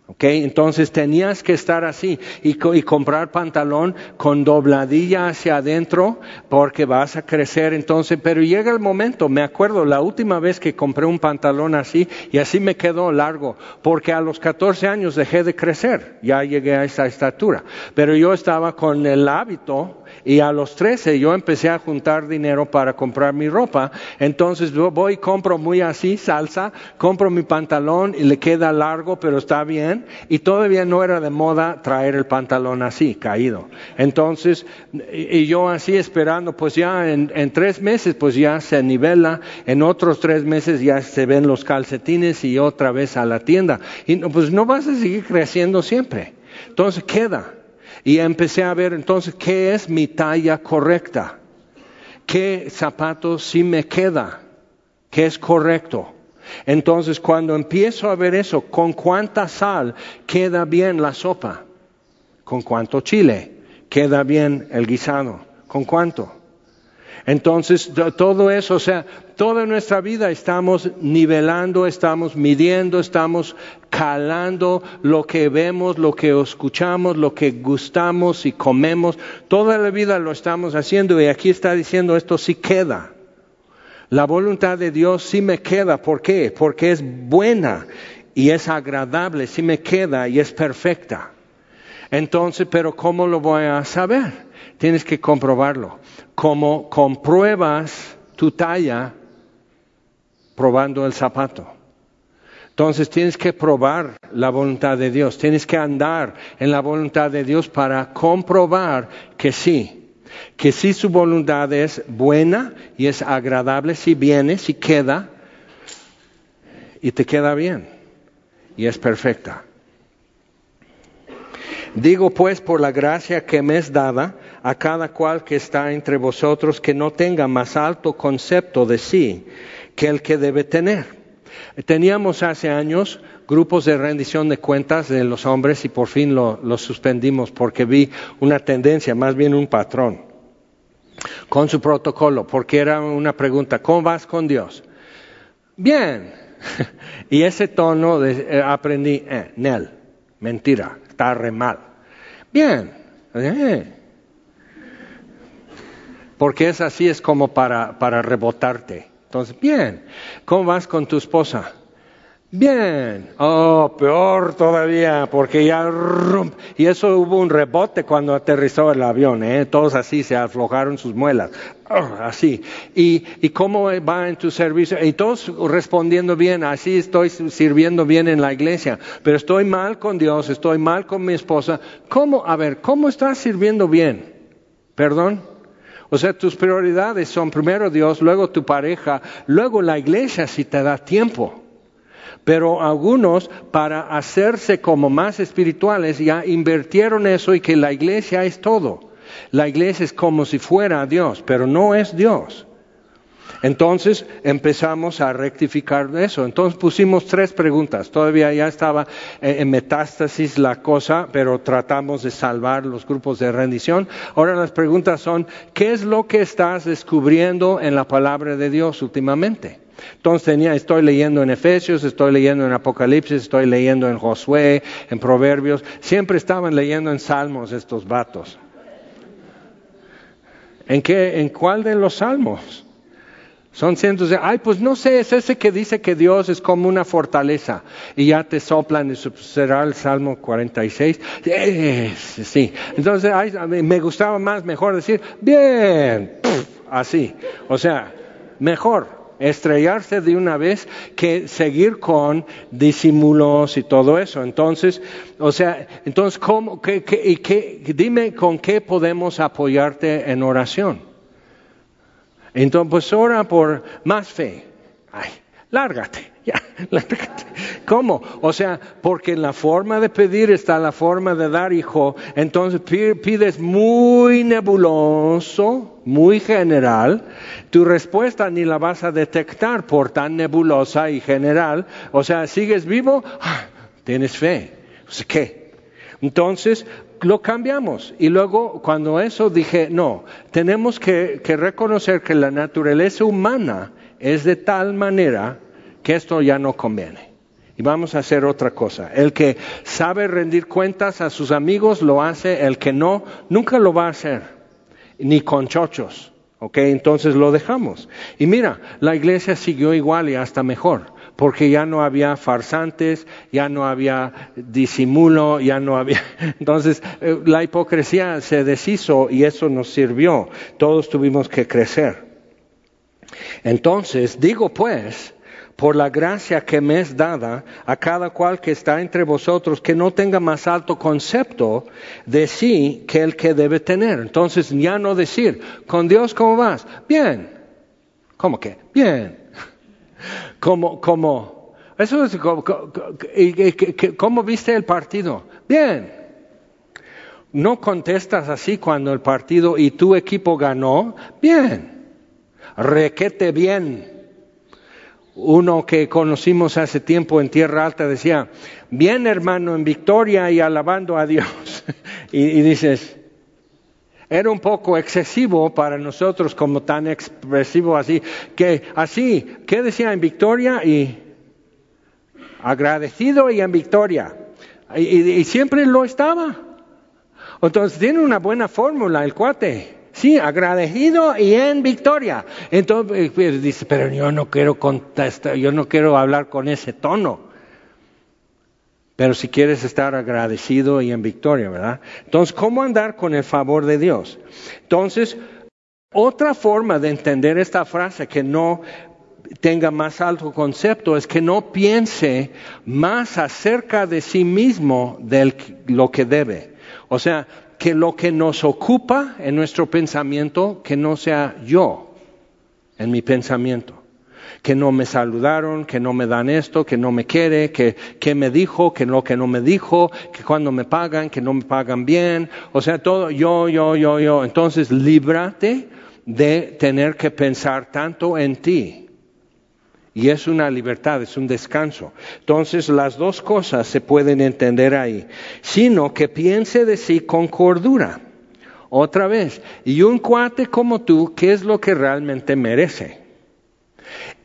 Okay, entonces tenías que estar así y, comprar pantalón con dobladilla hacia adentro porque vas a crecer entonces, pero llega el momento, me acuerdo la última vez que compré un pantalón así y así me quedó largo porque a los 14 años dejé de crecer, ya llegué a esa estatura, pero yo estaba con el hábito y a los 13 yo empecé a juntar dinero para comprar mi ropa. Entonces voy y compro muy así, salsa, compro mi pantalón y le queda largo, pero está bien. Y todavía no era de moda traer el pantalón así, caído. Entonces, y yo así esperando, pues ya en, tres meses, pues ya se nivela. En otros tres meses ya se ven los calcetines y otra vez a la tienda. Y pues no vas a seguir creciendo siempre. Entonces queda. Y empecé a ver entonces qué es mi talla correcta, qué zapato sí me queda, qué es correcto. Entonces cuando empiezo a ver eso, con cuánta sal queda bien la sopa, con cuánto chile queda bien el guisado, con cuánto. Entonces, todo eso, o sea, toda nuestra vida estamos nivelando, estamos midiendo, estamos calando lo que vemos, lo que escuchamos, lo que gustamos y comemos. Toda la vida lo estamos haciendo y aquí está diciendo esto sí queda. La voluntad de Dios sí me queda. ¿Por qué? Porque es buena y es agradable, sí me queda y es perfecta. Entonces, pero ¿cómo lo voy a saber? Tienes que comprobarlo como compruebas tu talla probando el zapato. Entonces tienes que probar la voluntad de Dios, tienes que andar en la voluntad de Dios para comprobar que sí, que sí su voluntad es buena y es agradable si viene, si queda y te queda bien y es perfecta. Digo pues por la gracia que me es dada a cada cual que está entre vosotros que no tenga más alto concepto de sí que el que debe tener. Teníamos hace años grupos de rendición de cuentas de los hombres y por fin lo, suspendimos porque vi una tendencia, más bien un patrón, con su protocolo, porque era una pregunta, ¿cómo vas con Dios? Bien. [laughs] y ese tono de, eh, aprendí, eh, Nel, mentira, está re mal. Bien. Eh. Porque es así, es como para, para rebotarte. Entonces, bien. ¿Cómo vas con tu esposa? Bien. Oh, peor todavía, porque ya... Y eso hubo un rebote cuando aterrizó el avión, ¿eh? Todos así se aflojaron sus muelas. Oh, así. ¿Y, ¿Y cómo va en tu servicio? Y todos respondiendo bien, así estoy sirviendo bien en la iglesia, pero estoy mal con Dios, estoy mal con mi esposa. ¿Cómo? A ver, ¿cómo estás sirviendo bien? ¿Perdón? O sea, tus prioridades son primero Dios, luego tu pareja, luego la iglesia si te da tiempo. Pero algunos, para hacerse como más espirituales, ya invirtieron eso y que la iglesia es todo. La iglesia es como si fuera Dios, pero no es Dios. Entonces empezamos a rectificar eso. Entonces pusimos tres preguntas. Todavía ya estaba eh, en metástasis la cosa, pero tratamos de salvar los grupos de rendición. Ahora las preguntas son, ¿qué es lo que estás descubriendo en la palabra de Dios últimamente? Entonces tenía, estoy leyendo en Efesios, estoy leyendo en Apocalipsis, estoy leyendo en Josué, en Proverbios. Siempre estaban leyendo en Salmos estos vatos. ¿En qué, en cuál de los salmos? Son cientos de, ay, pues no sé, es ese que dice que Dios es como una fortaleza y ya te soplan, y será el Salmo 46. sí, entonces me gustaba más, mejor decir, bien, así, o sea, mejor estrellarse de una vez que seguir con disimulos y todo eso. Entonces, o sea, entonces, ¿cómo, qué, qué, dime con qué podemos apoyarte en oración? Entonces, pues ora por más fe. Ay, lárgate. [laughs] ¿Cómo? O sea, porque en la forma de pedir está la forma de dar, hijo. Entonces pides muy nebuloso, muy general. Tu respuesta ni la vas a detectar por tan nebulosa y general. O sea, sigues vivo, ah, tienes fe. ¿Qué? Entonces, lo cambiamos. Y luego, cuando eso dije, no, tenemos que, reconocer que la naturaleza humana es de tal manera que esto ya no conviene. Y vamos a hacer otra cosa. El que sabe rendir cuentas a sus amigos lo hace, el que no, nunca lo va a hacer, ni con chochos. ¿Ok? Entonces lo dejamos. Y mira, la iglesia siguió igual y hasta mejor porque ya no había farsantes, ya no había disimulo, ya no había... [laughs] Entonces eh, la hipocresía se deshizo y eso nos sirvió. Todos tuvimos que crecer. Entonces, digo pues, por la gracia que me es dada a cada cual que está entre vosotros, que no tenga más alto concepto de sí que el que debe tener. Entonces, ya no decir, con Dios, ¿cómo vas? Bien. ¿Cómo que? Bien [laughs] como, como, eso es, ¿cómo viste el partido? Bien. No contestas así cuando el partido y tu equipo ganó. Bien. Requete bien. Uno que conocimos hace tiempo en Tierra Alta decía, bien hermano, en victoria y alabando a Dios. [laughs] y, y dices, Era un poco excesivo para nosotros como tan expresivo así, que así, ¿qué decía en victoria? Y agradecido y en victoria. Y, siempre lo estaba. Entonces tiene una buena fórmula el cuate. Sí, agradecido y en victoria. Entonces eh, pues, dice, pero yo no quiero contestar, yo no quiero hablar con ese tono. Pero si quieres estar agradecido y en victoria, ¿verdad? Entonces, ¿cómo andar con el favor de Dios? Entonces, otra forma de entender esta frase que no tenga más alto concepto es que no piense más acerca de sí mismo de lo que debe. O sea, que lo que nos ocupa en nuestro pensamiento, que no sea yo en mi pensamiento que no me saludaron, que no me dan esto, que no me quiere, que, que me dijo, que no, que no me dijo, que cuando me pagan, que no me pagan bien, o sea, todo yo, yo, yo, yo. Entonces, líbrate de tener que pensar tanto en ti. Y es una libertad, es un descanso. Entonces las dos cosas se pueden entender ahí, sino que piense de sí con cordura. Otra vez, y un cuate como tú, ¿qué es lo que realmente merece?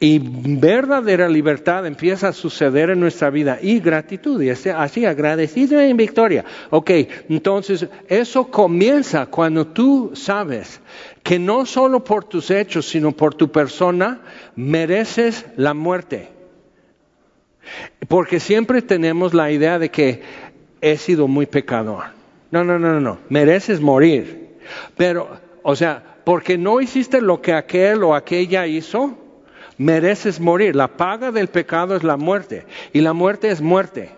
Y verdadera libertad empieza a suceder en nuestra vida y gratitud, y así agradecido en victoria. Ok, entonces eso comienza cuando tú sabes que no solo por tus hechos, sino por tu persona, mereces la muerte. Porque siempre tenemos la idea de que he sido muy pecador. No, no, no, no, no, mereces morir. Pero, o sea, porque no hiciste lo que aquel o aquella hizo, mereces morir. La paga del pecado es la muerte y la muerte es muerte.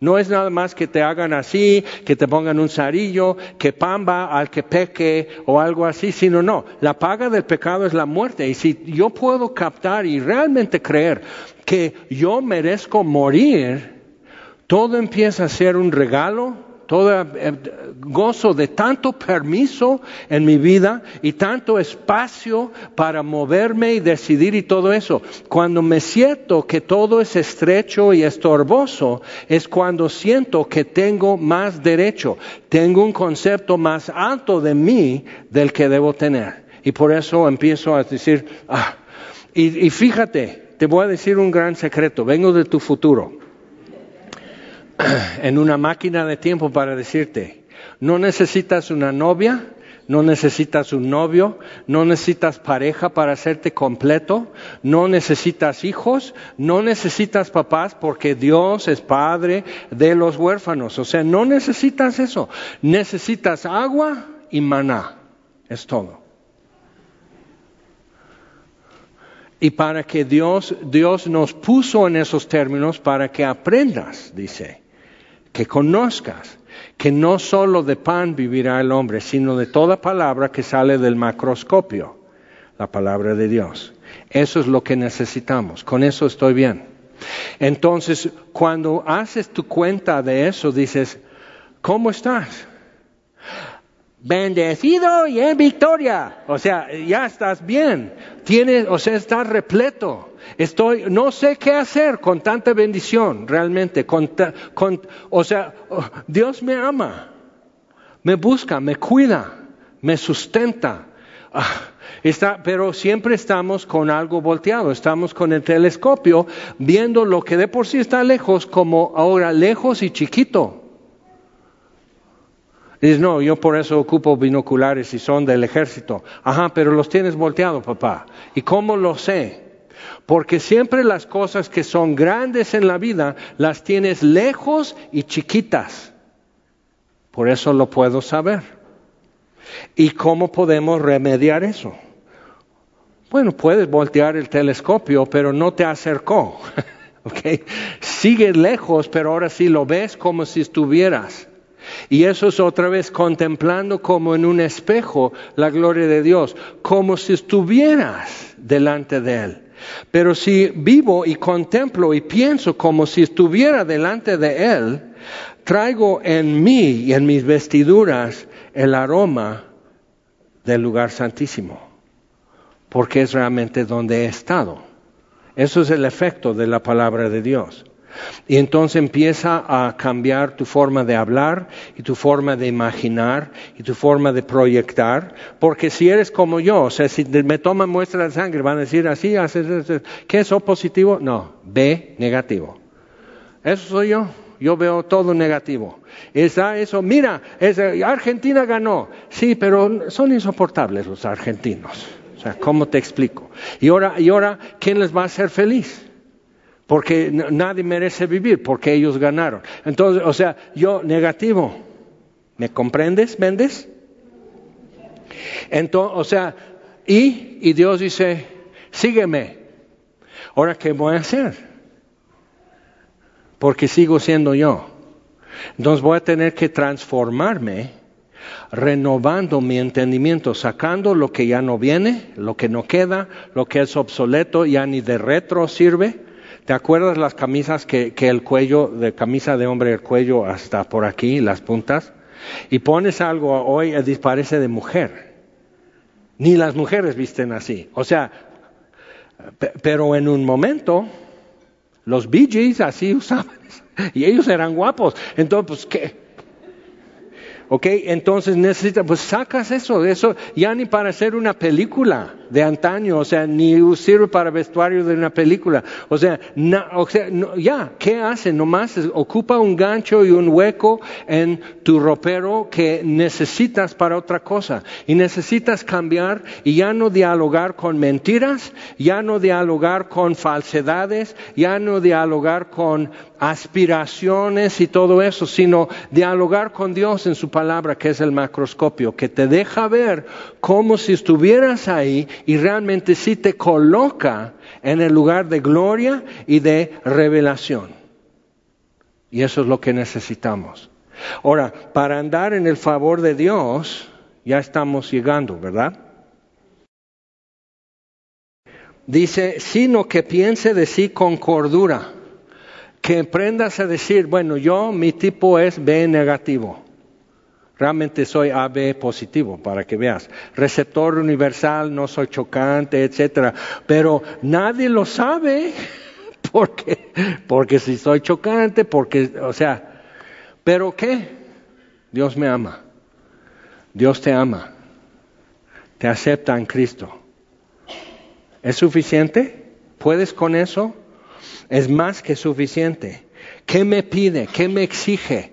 No es nada más que te hagan así, que te pongan un zarillo, que pamba al que peque o algo así, sino no. La paga del pecado es la muerte. Y si yo puedo captar y realmente creer que yo merezco morir, todo empieza a ser un regalo todo eh, gozo de tanto permiso en mi vida y tanto espacio para moverme y decidir y todo eso. Cuando me siento que todo es estrecho y estorboso, es cuando siento que tengo más derecho, tengo un concepto más alto de mí del que debo tener. Y por eso empiezo a decir, ah, y, y fíjate, te voy a decir un gran secreto, vengo de tu futuro. [clears throat] en una máquina de tiempo para decirte, no necesitas una novia, no necesitas un novio, no necesitas pareja para hacerte completo, no necesitas hijos, no necesitas papás porque Dios es padre de los huérfanos. O sea, no necesitas eso. Necesitas agua y maná. Es todo. Y para que Dios, Dios nos puso en esos términos para que aprendas, dice que conozcas que no solo de pan vivirá el hombre, sino de toda palabra que sale del macroscopio, la palabra de Dios. Eso es lo que necesitamos, con eso estoy bien. Entonces, cuando haces tu cuenta de eso, dices, ¿cómo estás? Bendecido y en victoria. O sea, ya estás bien. Tienes, o sea, estás repleto. Estoy, no sé qué hacer con tanta bendición, realmente. O sea, oh, Dios me ama, me busca, me cuida, me sustenta. Ah, pero siempre estamos con algo volteado, estamos con el telescopio viendo lo que de por sí está lejos como ahora lejos y chiquito. Dices, no, yo por eso ocupo binoculares y son del ejército. Ajá, pero los tienes volteado, papá. ¿Y cómo lo sé? Porque siempre las cosas que son grandes en la vida las tienes lejos y chiquitas. Por eso lo puedo saber. ¿Y cómo podemos remediar eso? Bueno, puedes voltear el telescopio, pero no te acercó. [laughs] ¿Okay? Sigue lejos, pero ahora sí lo ves como si estuvieras. Y eso es otra vez contemplando como en un espejo la gloria de Dios, como si estuvieras delante de Él. Pero si vivo y contemplo y pienso como si estuviera delante de Él, traigo en mí y en mis vestiduras el aroma del lugar santísimo, porque es realmente donde he estado. Eso es el efecto de la palabra de Dios. Y entonces empieza a cambiar tu forma de hablar y tu forma de imaginar y tu forma de proyectar. Porque si eres como yo, o sea, si me toman muestra de sangre, van a decir así, ¿qué es O positivo? No, B negativo. Eso soy yo. Yo veo todo negativo. Está eso, mira, Argentina ganó. Sí, pero son insoportables los argentinos. O sea, ¿cómo te explico? Y ahora, y ahora ¿quién les va a hacer feliz? Porque nadie merece vivir, porque ellos ganaron. Entonces, o sea, yo negativo, ¿me comprendes, Méndez? Entonces, o sea, y, y Dios dice, sígueme. Ahora, ¿qué voy a hacer? Porque sigo siendo yo. Entonces voy a tener que transformarme renovando mi entendimiento, sacando lo que ya no viene, lo que no queda, lo que es obsoleto, ya ni de retro sirve, ¿Te acuerdas las camisas que, el cuello, de camisa de hombre, el cuello hasta por aquí, las puntas? Y pones algo hoy, y parece de mujer. Ni las mujeres visten así. O sea, pero en un momento, los Bee así usaban. Y ellos eran guapos. Entonces, pues, ¿qué? ¿Ok? Entonces necesitas, pues sacas eso, eso ya ni para hacer una película de antaño, o sea, ni sirve para vestuario de una película. O sea, o sea ya, ¿qué hace? Nomás ocupa un gancho y un hueco en tu ropero que necesitas para otra cosa. Y necesitas cambiar y ya no dialogar con mentiras, ya no dialogar con falsedades, ya no dialogar con aspiraciones y todo eso, sino dialogar con Dios en su palabra, que es el macroscopio, que te deja ver como si estuvieras ahí y realmente sí te coloca en el lugar de gloria y de revelación. Y eso es lo que necesitamos. Ahora, para andar en el favor de Dios, ya estamos llegando, ¿verdad? Dice, sino que piense de sí con cordura, que aprendas a decir, bueno, yo mi tipo es B negativo. Realmente soy AB positivo, para que veas. Receptor universal, no soy chocante, etcétera. Pero nadie lo sabe. [laughs] porque, porque si soy chocante, porque, o sea, pero ¿qué? Dios me ama. Dios te ama. Te acepta en Cristo. ¿Es suficiente? ¿Puedes con eso? Es más que suficiente. ¿Qué me pide? ¿Qué me exige?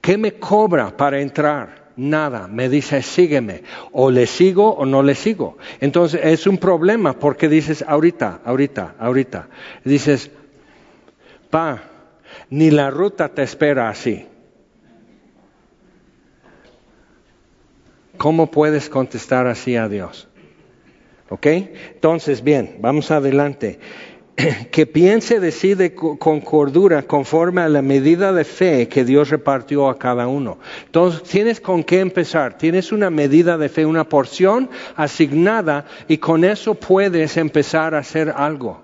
¿Qué me cobra para entrar? Nada, me dice sígueme, o le sigo o no le sigo. Entonces es un problema porque dices ahorita, ahorita, ahorita. Dices, pa, ni la ruta te espera así. ¿Cómo puedes contestar así a Dios? ¿Ok? Entonces, bien, vamos adelante. [clears throat] que piense decide con cordura conforme a la medida de fe que Dios repartió a cada uno. Entonces, tienes con qué empezar. Tienes una medida de fe, una porción asignada y con eso puedes empezar a hacer algo.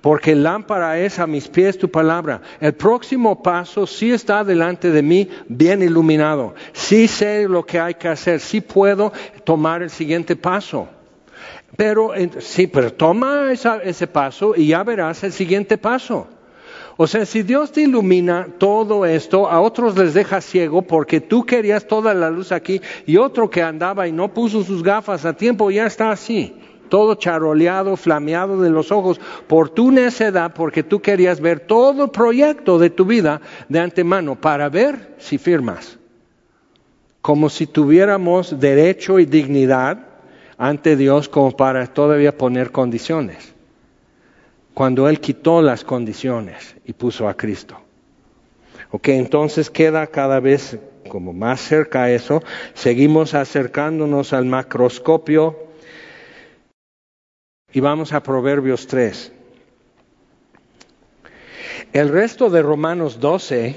Porque lámpara es a mis pies tu palabra. El próximo paso sí está delante de mí bien iluminado. Sí sé lo que hay que hacer. Sí puedo tomar el siguiente paso. Pero sí, pero toma ese paso y ya verás el siguiente paso. O sea, si Dios te ilumina todo esto, a otros les deja ciego porque tú querías toda la luz aquí y otro que andaba y no puso sus gafas a tiempo ya está así, todo charoleado, flameado de los ojos por tu necedad, porque tú querías ver todo el proyecto de tu vida de antemano para ver si firmas. Como si tuviéramos derecho y dignidad ante Dios como para todavía poner condiciones. Cuando Él quitó las condiciones y puso a Cristo. Ok, entonces queda cada vez como más cerca a eso. Seguimos acercándonos al macroscopio y vamos a Proverbios 3. El resto de Romanos 12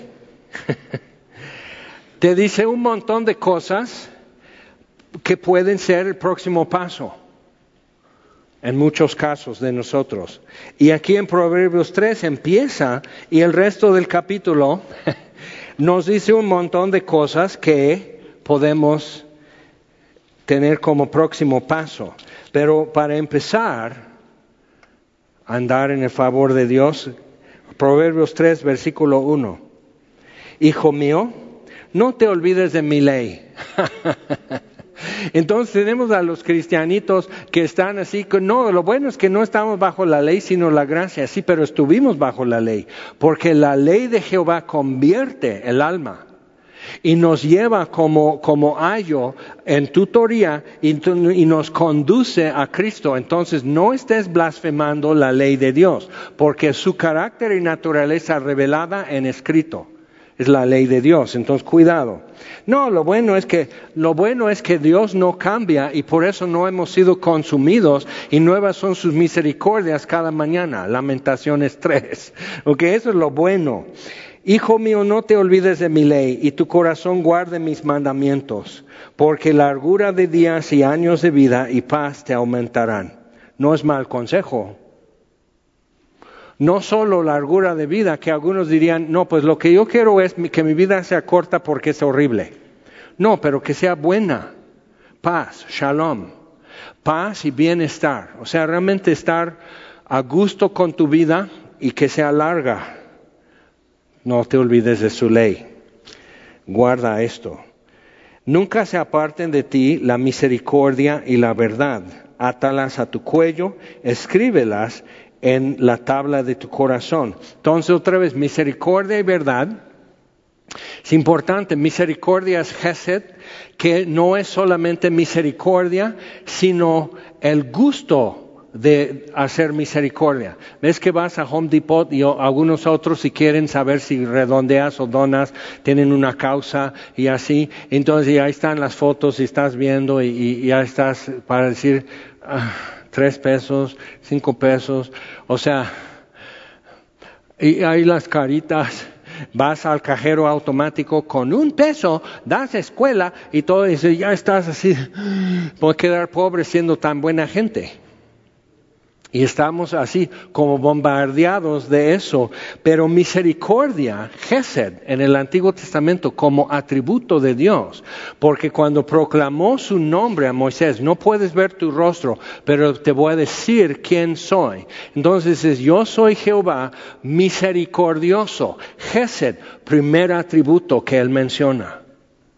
[laughs] te dice un montón de cosas que pueden ser el próximo paso en muchos casos de nosotros. Y aquí en Proverbios 3 empieza y el resto del capítulo [laughs] nos dice un montón de cosas que podemos tener como próximo paso. Pero para empezar andar en el favor de Dios, Proverbios 3, versículo 1. Hijo mío, no te olvides de mi ley. [laughs] Entonces tenemos a los cristianitos que están así, no, lo bueno es que no estamos bajo la ley, sino la gracia, sí, pero estuvimos bajo la ley, porque la ley de Jehová convierte el alma y nos lleva como, como ayo en tutoría y, nos conduce a Cristo. Entonces no estés blasfemando la ley de Dios, porque su carácter y naturaleza revelada en escrito es la ley de Dios. Entonces cuidado. No, lo bueno es que lo bueno es que Dios no cambia y por eso no hemos sido consumidos y nuevas son sus misericordias cada mañana. Lamentaciones 3. [laughs] Ok, eso es lo bueno. Hijo mío, no te olvides de mi ley y tu corazón guarde mis mandamientos, porque largura de días y años de vida y paz te aumentarán. No es mal consejo. No solo largura de vida, que algunos dirían, no, pues lo que yo quiero es que mi vida sea corta porque es horrible. No, pero que sea buena. Paz, shalom. Paz y bienestar. O sea, realmente estar a gusto con tu vida y que sea larga no te olvides de su ley. Guarda esto. Nunca se aparten de ti la misericordia y la verdad. Átalas a tu cuello, escríbelas en la tabla de tu corazón. Entonces, otra vez, misericordia y verdad. Es importante, misericordia es Gesed, que no es solamente misericordia, sino el gusto de hacer misericordia. Ves que vas a Home Depot y algunos otros si quieren saber si redondeas o donas, tienen una causa y así. Entonces ya están las fotos y estás viendo y, ya estás para decir ah, tres pesos, cinco pesos, o sea, y hay las caritas vas al cajero automático con un peso, das escuela y todo eso, ya estás así, puedes quedar pobre siendo tan buena gente. Y estamos así como bombardeados de eso. Pero misericordia, Gesed, en el Antiguo Testamento como atributo de Dios. Porque cuando proclamó su nombre a Moisés, no puedes ver tu rostro, pero te voy a decir quién soy. Entonces es, yo soy Jehová misericordioso. Gesed, primer atributo que él menciona.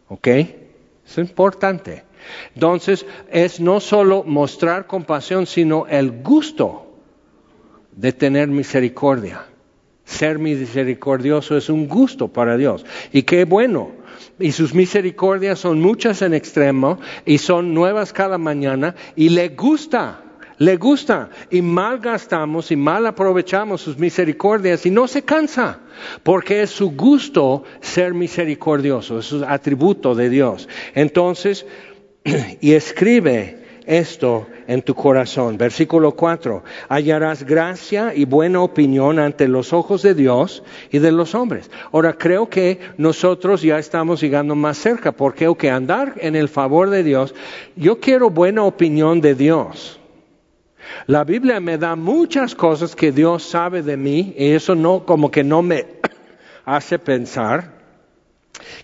¿Ok? Es importante. Entonces, es no solo mostrar compasión, sino el gusto de tener misericordia. Ser misericordioso es un gusto para Dios. Y qué bueno. Y sus misericordias son muchas en extremo y son nuevas cada mañana y le gusta le gusta y mal gastamos y mal aprovechamos sus misericordias y no se cansa, porque es su gusto ser misericordioso, es un atributo de Dios. Entonces, y escribe esto en tu corazón. Versículo 4. Hallarás gracia y buena opinión ante los ojos de Dios y de los hombres. Ahora creo que nosotros ya estamos llegando más cerca, porque que andar en el favor de Dios, yo quiero buena opinión de Dios. La Biblia me da muchas cosas que Dios sabe de mí y eso no como que no me [coughs] hace pensar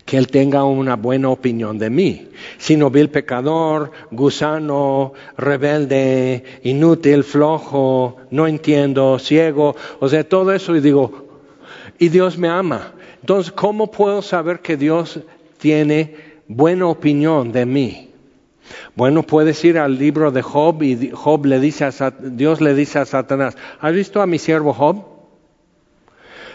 que Él tenga una buena opinión de mí, sino vil pecador, gusano, rebelde, inútil, flojo, no entiendo, ciego, o sea, todo eso y digo, y Dios me ama. Entonces, ¿cómo puedo saber que Dios tiene buena opinión de mí? Bueno, puedes ir al libro de Job y Job le dice a Dios le dice a Satanás, ¿has visto a mi siervo Job?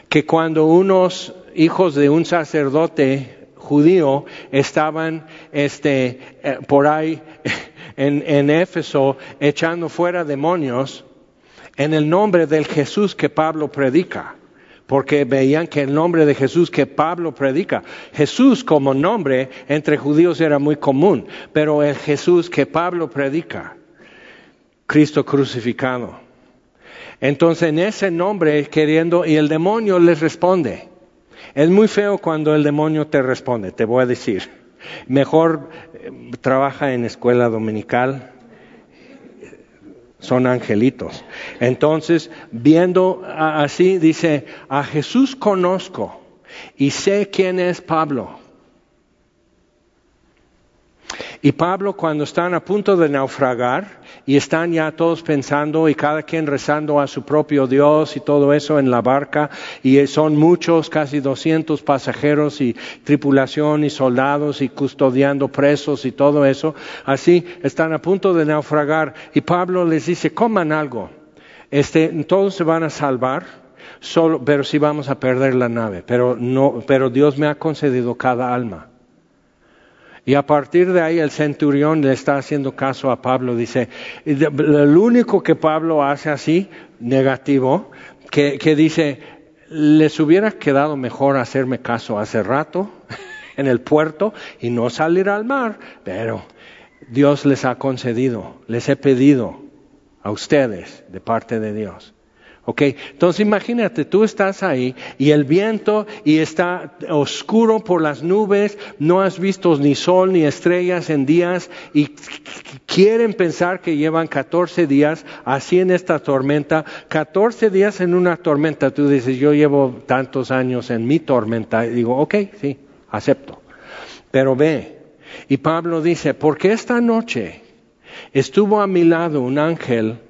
Que cuando unos hijos de un sacerdote judío estaban este, eh, por ahí [laughs] en, en Éfeso echando fuera demonios en el nombre del Jesús que Pablo predica porque veían que el nombre de Jesús que Pablo predica, Jesús como nombre entre judíos era muy común, pero el Jesús que Pablo predica, Cristo crucificado. Entonces en ese nombre queriendo, y el demonio les responde, es muy feo cuando el demonio te responde, te voy a decir. Mejor eh, trabaja en escuela dominical, son angelitos. Entonces, viendo así, dice, a Jesús conozco y sé quién es Pablo. Y Pablo cuando están a punto de naufragar y están ya todos pensando y cada quien rezando a su propio Dios y todo eso en la barca y son muchos, casi 200 pasajeros y tripulación y soldados y custodiando presos y todo eso, así están a punto de naufragar y Pablo les dice, coman algo, este, todos se van a salvar, solo, pero sí vamos a perder la nave, pero no, pero Dios me ha concedido cada alma. Y a partir de ahí el centurión le está haciendo caso a Pablo. Dice, lo único que Pablo hace así, negativo, que, dice, les hubiera quedado mejor hacerme caso hace rato [laughs] en el puerto y no salir al mar, pero Dios les ha concedido, les he pedido a ustedes de parte de Dios. ¿Ok? Entonces imagínate, tú estás ahí y el viento y está oscuro por las nubes, no has visto ni sol ni estrellas en días y quieren pensar que llevan 14 días así en esta tormenta. 14 días en una tormenta, tú dices, yo llevo tantos años en mi tormenta. Y digo, ok, sí, acepto. Pero ve, y Pablo dice, porque esta noche estuvo a mi lado un ángel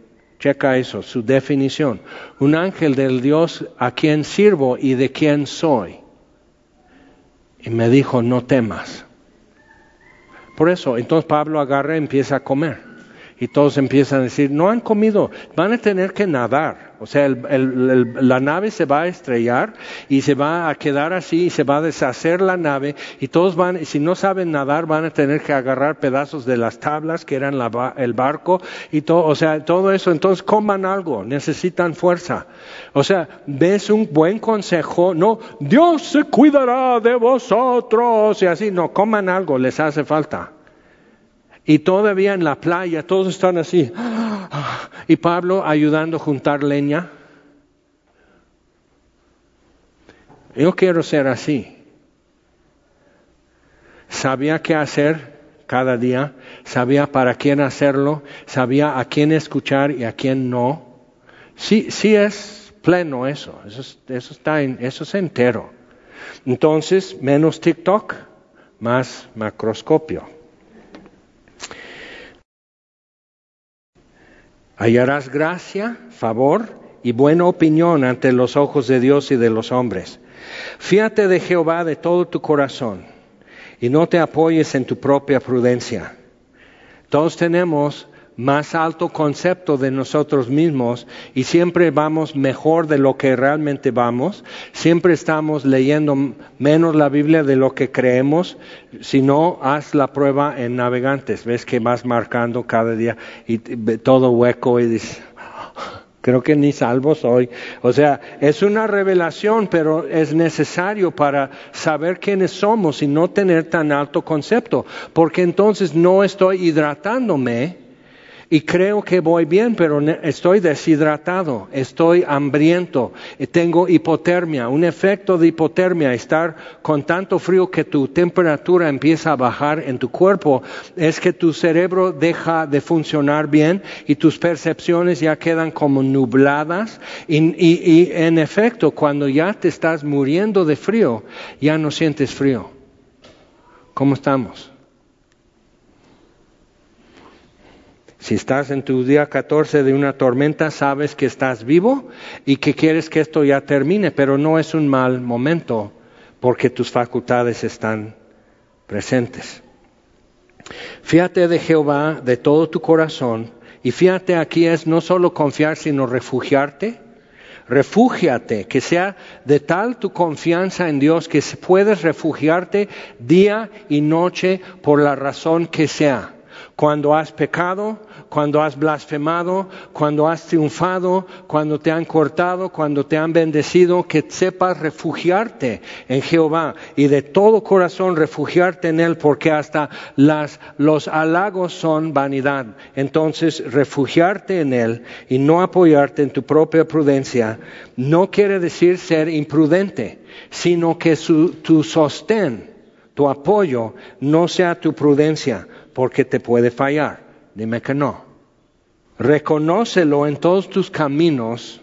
Checa eso, su definición. Un ángel del Dios a quien sirvo y de quien soy. Y me dijo, no temas. Por eso, entonces Pablo agarra y empieza a comer y todos empiezan a decir, no han comido, van a tener que nadar. O sea, la nave se va a estrellar y se va a quedar así y se va a deshacer la nave y todos van, si no saben nadar, van a tener que agarrar pedazos de las tablas que eran el barco y todo, o sea, todo eso. Entonces coman algo, necesitan fuerza. O sea, ves un buen consejo, no, Dios se cuidará de vosotros y así, no, coman algo, les hace falta. Y todavía en la playa todos están así. Y Pablo ayudando a juntar leña. Yo quiero ser así. Sabía qué hacer cada día, sabía para quién hacerlo, sabía a quién escuchar y a quién no. Sí, sí es pleno eso, eso, está en, eso es entero. Entonces, menos TikTok, más macroscopio. Hallarás gracia, favor y buena opinión ante los ojos de Dios y de los hombres. Fíate de Jehová de todo tu corazón y no te apoyes en tu propia prudencia. Todos tenemos más alto concepto de nosotros mismos y siempre vamos mejor de lo que realmente vamos, siempre estamos leyendo menos la Biblia de lo que creemos, si no, haz la prueba en navegantes, ves que vas marcando cada día y todo hueco y dices, creo que ni salvo soy. O sea, es una revelación, pero es necesario para saber quiénes somos y no tener tan alto concepto, porque entonces no estoy hidratándome y creo que voy bien, pero estoy deshidratado, estoy hambriento, tengo hipotermia, un efecto de hipotermia, estar con tanto frío que tu temperatura empieza a bajar en tu cuerpo, es que tu cerebro deja de funcionar bien y tus percepciones ya quedan como nubladas y, y en efecto cuando ya te estás muriendo de frío, ya no sientes frío. ¿Cómo estamos? Si estás en tu día 14 de una tormenta, sabes que estás vivo y que quieres que esto ya termine, pero no es un mal momento porque tus facultades están presentes. Fíate de Jehová de todo tu corazón y fíate aquí es no solo confiar, sino refugiarte. Refúgiate, que sea de tal tu confianza en Dios que puedes refugiarte día y noche por la razón que sea. Cuando has pecado, cuando has blasfemado, cuando has triunfado, cuando te han cortado, cuando te han bendecido, que sepas refugiarte en Jehová y de todo corazón refugiarte en Él, porque hasta los halagos son vanidad. Entonces, refugiarte en Él y no apoyarte en tu propia prudencia no quiere decir ser imprudente, sino que tu sostén, tu apoyo, no sea tu prudencia, porque te puede fallar. Dime que no. Reconócelo en todos tus caminos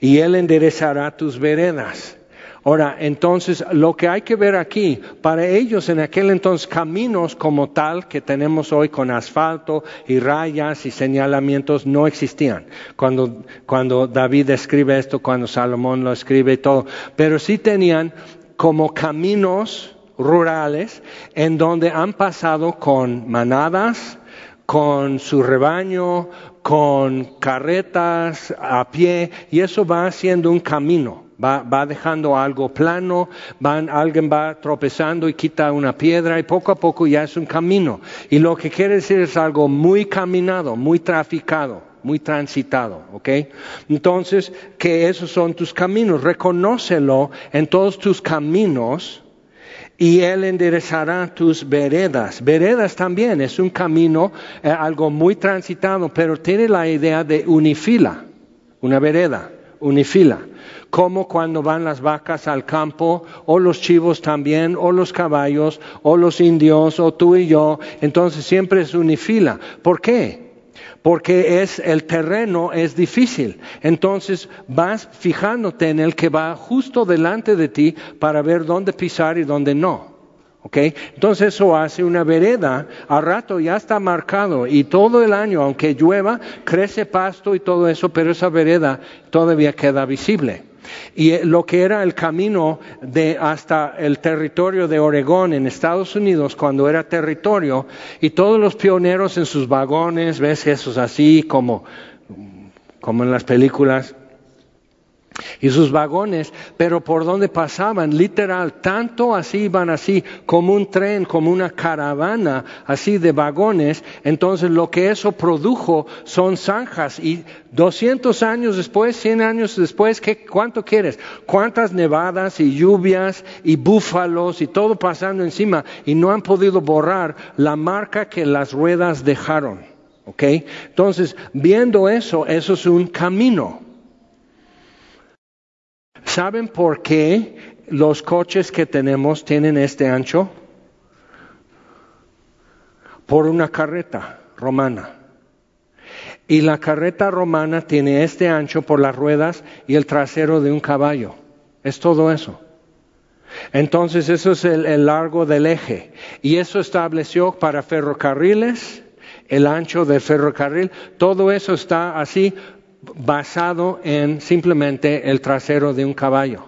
y Él enderezará tus veredas. Ahora, entonces, lo que hay que ver aquí, para ellos en aquel entonces, caminos como tal que tenemos hoy con asfalto y rayas y señalamientos no existían. Cuando, cuando David escribe esto, cuando Salomón lo escribe y todo, pero sí tenían como caminos rurales en donde han pasado con manadas, con su rebaño, con carretas a pie, y eso va haciendo un camino va, dejando algo plano, van, alguien va tropezando y quita una piedra y poco a poco ya es un camino. Y lo que quiere decir es algo muy caminado, muy traficado, muy transitado, ¿ok? Entonces, que esos son tus caminos, reconócelo en todos tus caminos y Él enderezará tus veredas. Veredas también es un camino, eh, algo muy transitado, pero tiene la idea de unifila, una vereda, unifila como cuando van las vacas al campo, o los chivos también, o los caballos, o los indios, o tú y yo, entonces siempre es unifila. ¿Por qué? Porque es el terreno es difícil. Entonces vas fijándote en el que va justo delante de ti para ver dónde pisar y dónde no. Entonces eso hace una vereda, al rato ya está marcado y todo el año, aunque llueva, crece pasto y todo eso, pero esa vereda todavía queda visible. Y eh, lo que era el camino de hasta el territorio de Oregón en Estados Unidos, cuando era territorio, y todos los pioneros en sus vagones, ves esos así como, como en las películas, y sus vagones, pero por donde pasaban, literal, tanto así iban así, como un tren, como una caravana, así de vagones, entonces lo que eso produjo son zanjas y 200 años después, 100 años después, ¿qué, ¿cuánto quieres? ¿Cuántas nevadas y lluvias y búfalos y todo pasando encima y no han podido borrar la marca que las ruedas dejaron? ¿Ok? Entonces, viendo eso, eso es un camino. ¿Saben por qué los coches que tenemos tienen este ancho? Por una carreta romana. Y la carreta romana tiene este ancho por las ruedas y el trasero de un caballo. Es todo eso. Entonces eso es el, largo del eje. Y eso estableció para ferrocarriles, el ancho del ferrocarril. Todo eso está así basado en simplemente el trasero de un caballo.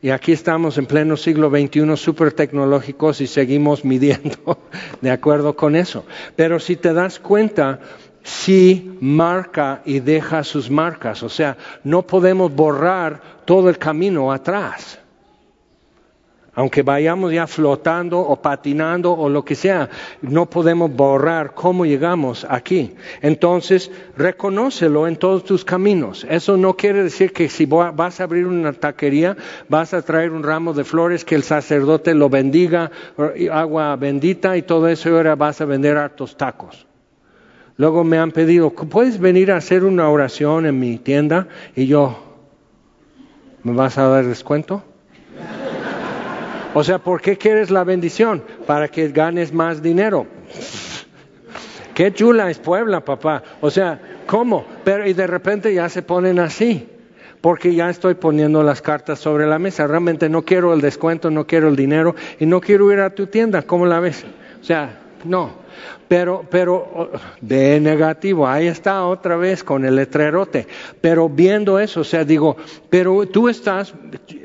Y aquí estamos en pleno siglo XXI, súper tecnológicos y seguimos [laughs] midiendo de acuerdo con eso. Pero si te das cuenta, sí marca y deja sus marcas. O sea, no podemos borrar todo el camino atrás aunque vayamos ya flotando o patinando o lo que sea, no podemos borrar cómo llegamos aquí. Entonces, reconócelo en todos tus caminos. Eso no quiere decir que si vas a abrir una taquería, vas a traer un ramo de flores, que el sacerdote lo bendiga, agua bendita y todo eso, y ahora vas a vender hartos tacos. Luego me han pedido, ¿puedes venir a hacer una oración en mi tienda? Y yo, ¿me vas a dar descuento? O sea, ¿por qué quieres la bendición? Para que ganes más dinero. Qué chula es Puebla, papá. O sea, ¿cómo? Pero y de repente ya se ponen así. Porque ya estoy poniendo las cartas sobre la mesa. Realmente no quiero el descuento, no quiero el dinero y no quiero ir a tu tienda. ¿Cómo la ves? O sea, no. Pero, pero, de negativo, ahí está otra vez con el letrerote. Pero viendo eso, o sea, digo, pero tú estás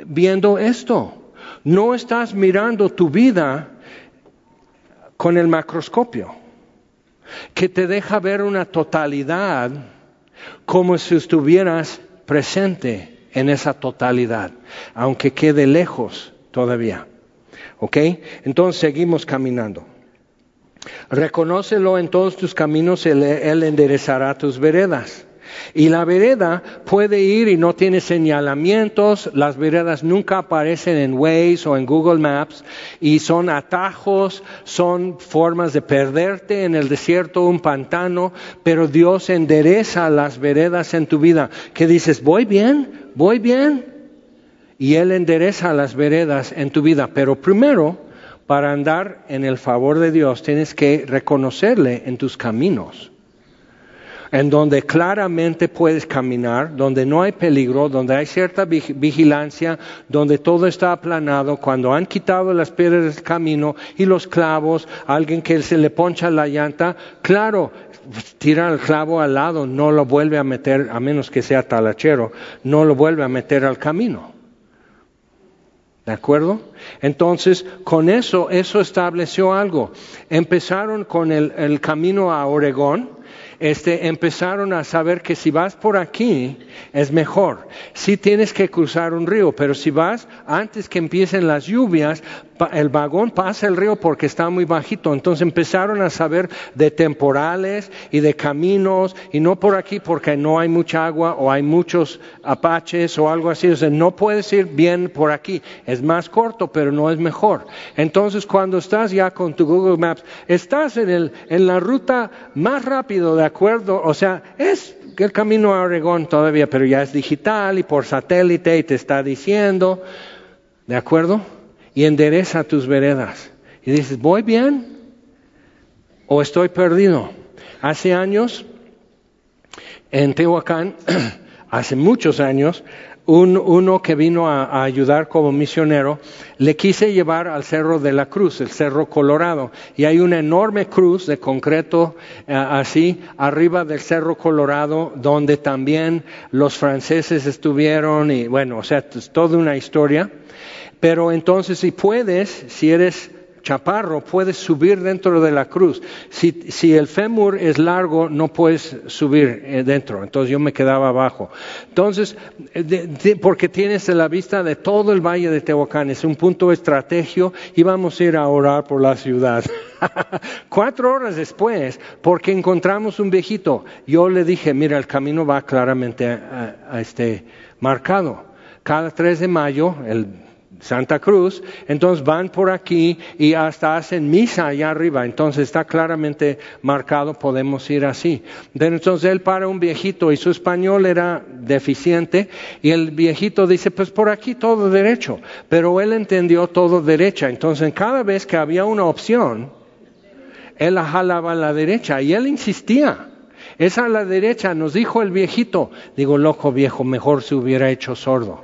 viendo esto. No estás mirando tu vida con el macroscopio, que te deja ver una totalidad como si estuvieras presente en esa totalidad, aunque quede lejos todavía. ¿Ok? Entonces seguimos caminando. Reconócelo en todos tus caminos, él, él enderezará tus veredas. Y la vereda puede ir y no tiene señalamientos, las veredas nunca aparecen en Waze o en Google Maps y son atajos, son formas de perderte en el desierto, un pantano, pero Dios endereza las veredas en tu vida. ¿Qué dices? ¿Voy bien? ¿Voy bien? Y Él endereza las veredas en tu vida, pero primero, para andar en el favor de Dios, tienes que reconocerle en tus caminos en donde claramente puedes caminar, donde no hay peligro, donde hay cierta vigilancia, donde todo está aplanado, cuando han quitado las piedras del camino y los clavos, alguien que se le poncha la llanta, claro, tira el clavo al lado, no lo vuelve a meter, a menos que sea talachero, no lo vuelve a meter al camino. ¿De acuerdo? Entonces, con eso, eso estableció algo. Empezaron con el, el camino a Oregón, este, empezaron a saber que si vas por aquí es mejor. Sí tienes que cruzar un río, pero si vas antes que empiecen las lluvias, el vagón pasa el río porque está muy bajito. Entonces empezaron a saber de temporales y de caminos y no por aquí porque no hay mucha agua o hay muchos apaches o algo así. O sea, no puedes ir bien por aquí. Es más corto, pero no es mejor. Entonces cuando estás ya con tu Google Maps, estás en, el, en la ruta más rápido, ¿de acuerdo? O sea, es el camino a Oregón todavía, pero ya es digital y por satélite y te está diciendo, ¿de acuerdo? y endereza tus veredas. Y dices, ¿voy bien o estoy perdido? Hace años, en Tehuacán, [clears throat] hace muchos años, uno que vino a, ayudar como misionero, le quise llevar al Cerro de la Cruz, el Cerro Colorado, y hay una enorme cruz de concreto eh, así arriba del Cerro Colorado, donde también los franceses estuvieron, y bueno, o sea, es toda una historia. Pero entonces si puedes, si eres chaparro, puedes subir dentro de la cruz. Si, el fémur es largo, no puedes subir eh, dentro. Entonces yo me quedaba abajo. Entonces, porque tienes la vista de todo el valle de Tehuacán, es un punto estrategio y vamos a ir a orar por la ciudad. [laughs] Cuatro horas después, porque encontramos un viejito, yo le dije, mira, el camino va claramente a, este marcado. Cada 3 de mayo, el Santa Cruz, entonces van por aquí y hasta hacen misa allá arriba, entonces está claramente marcado, podemos ir así. entonces él para un viejito y su español era deficiente y el viejito dice, pues por aquí todo derecho, pero él entendió todo derecha, entonces cada vez que había una opción, él la jalaba a la derecha y él insistía. Es a la derecha, nos dijo el viejito. Digo, loco viejo, mejor se hubiera hecho sordo.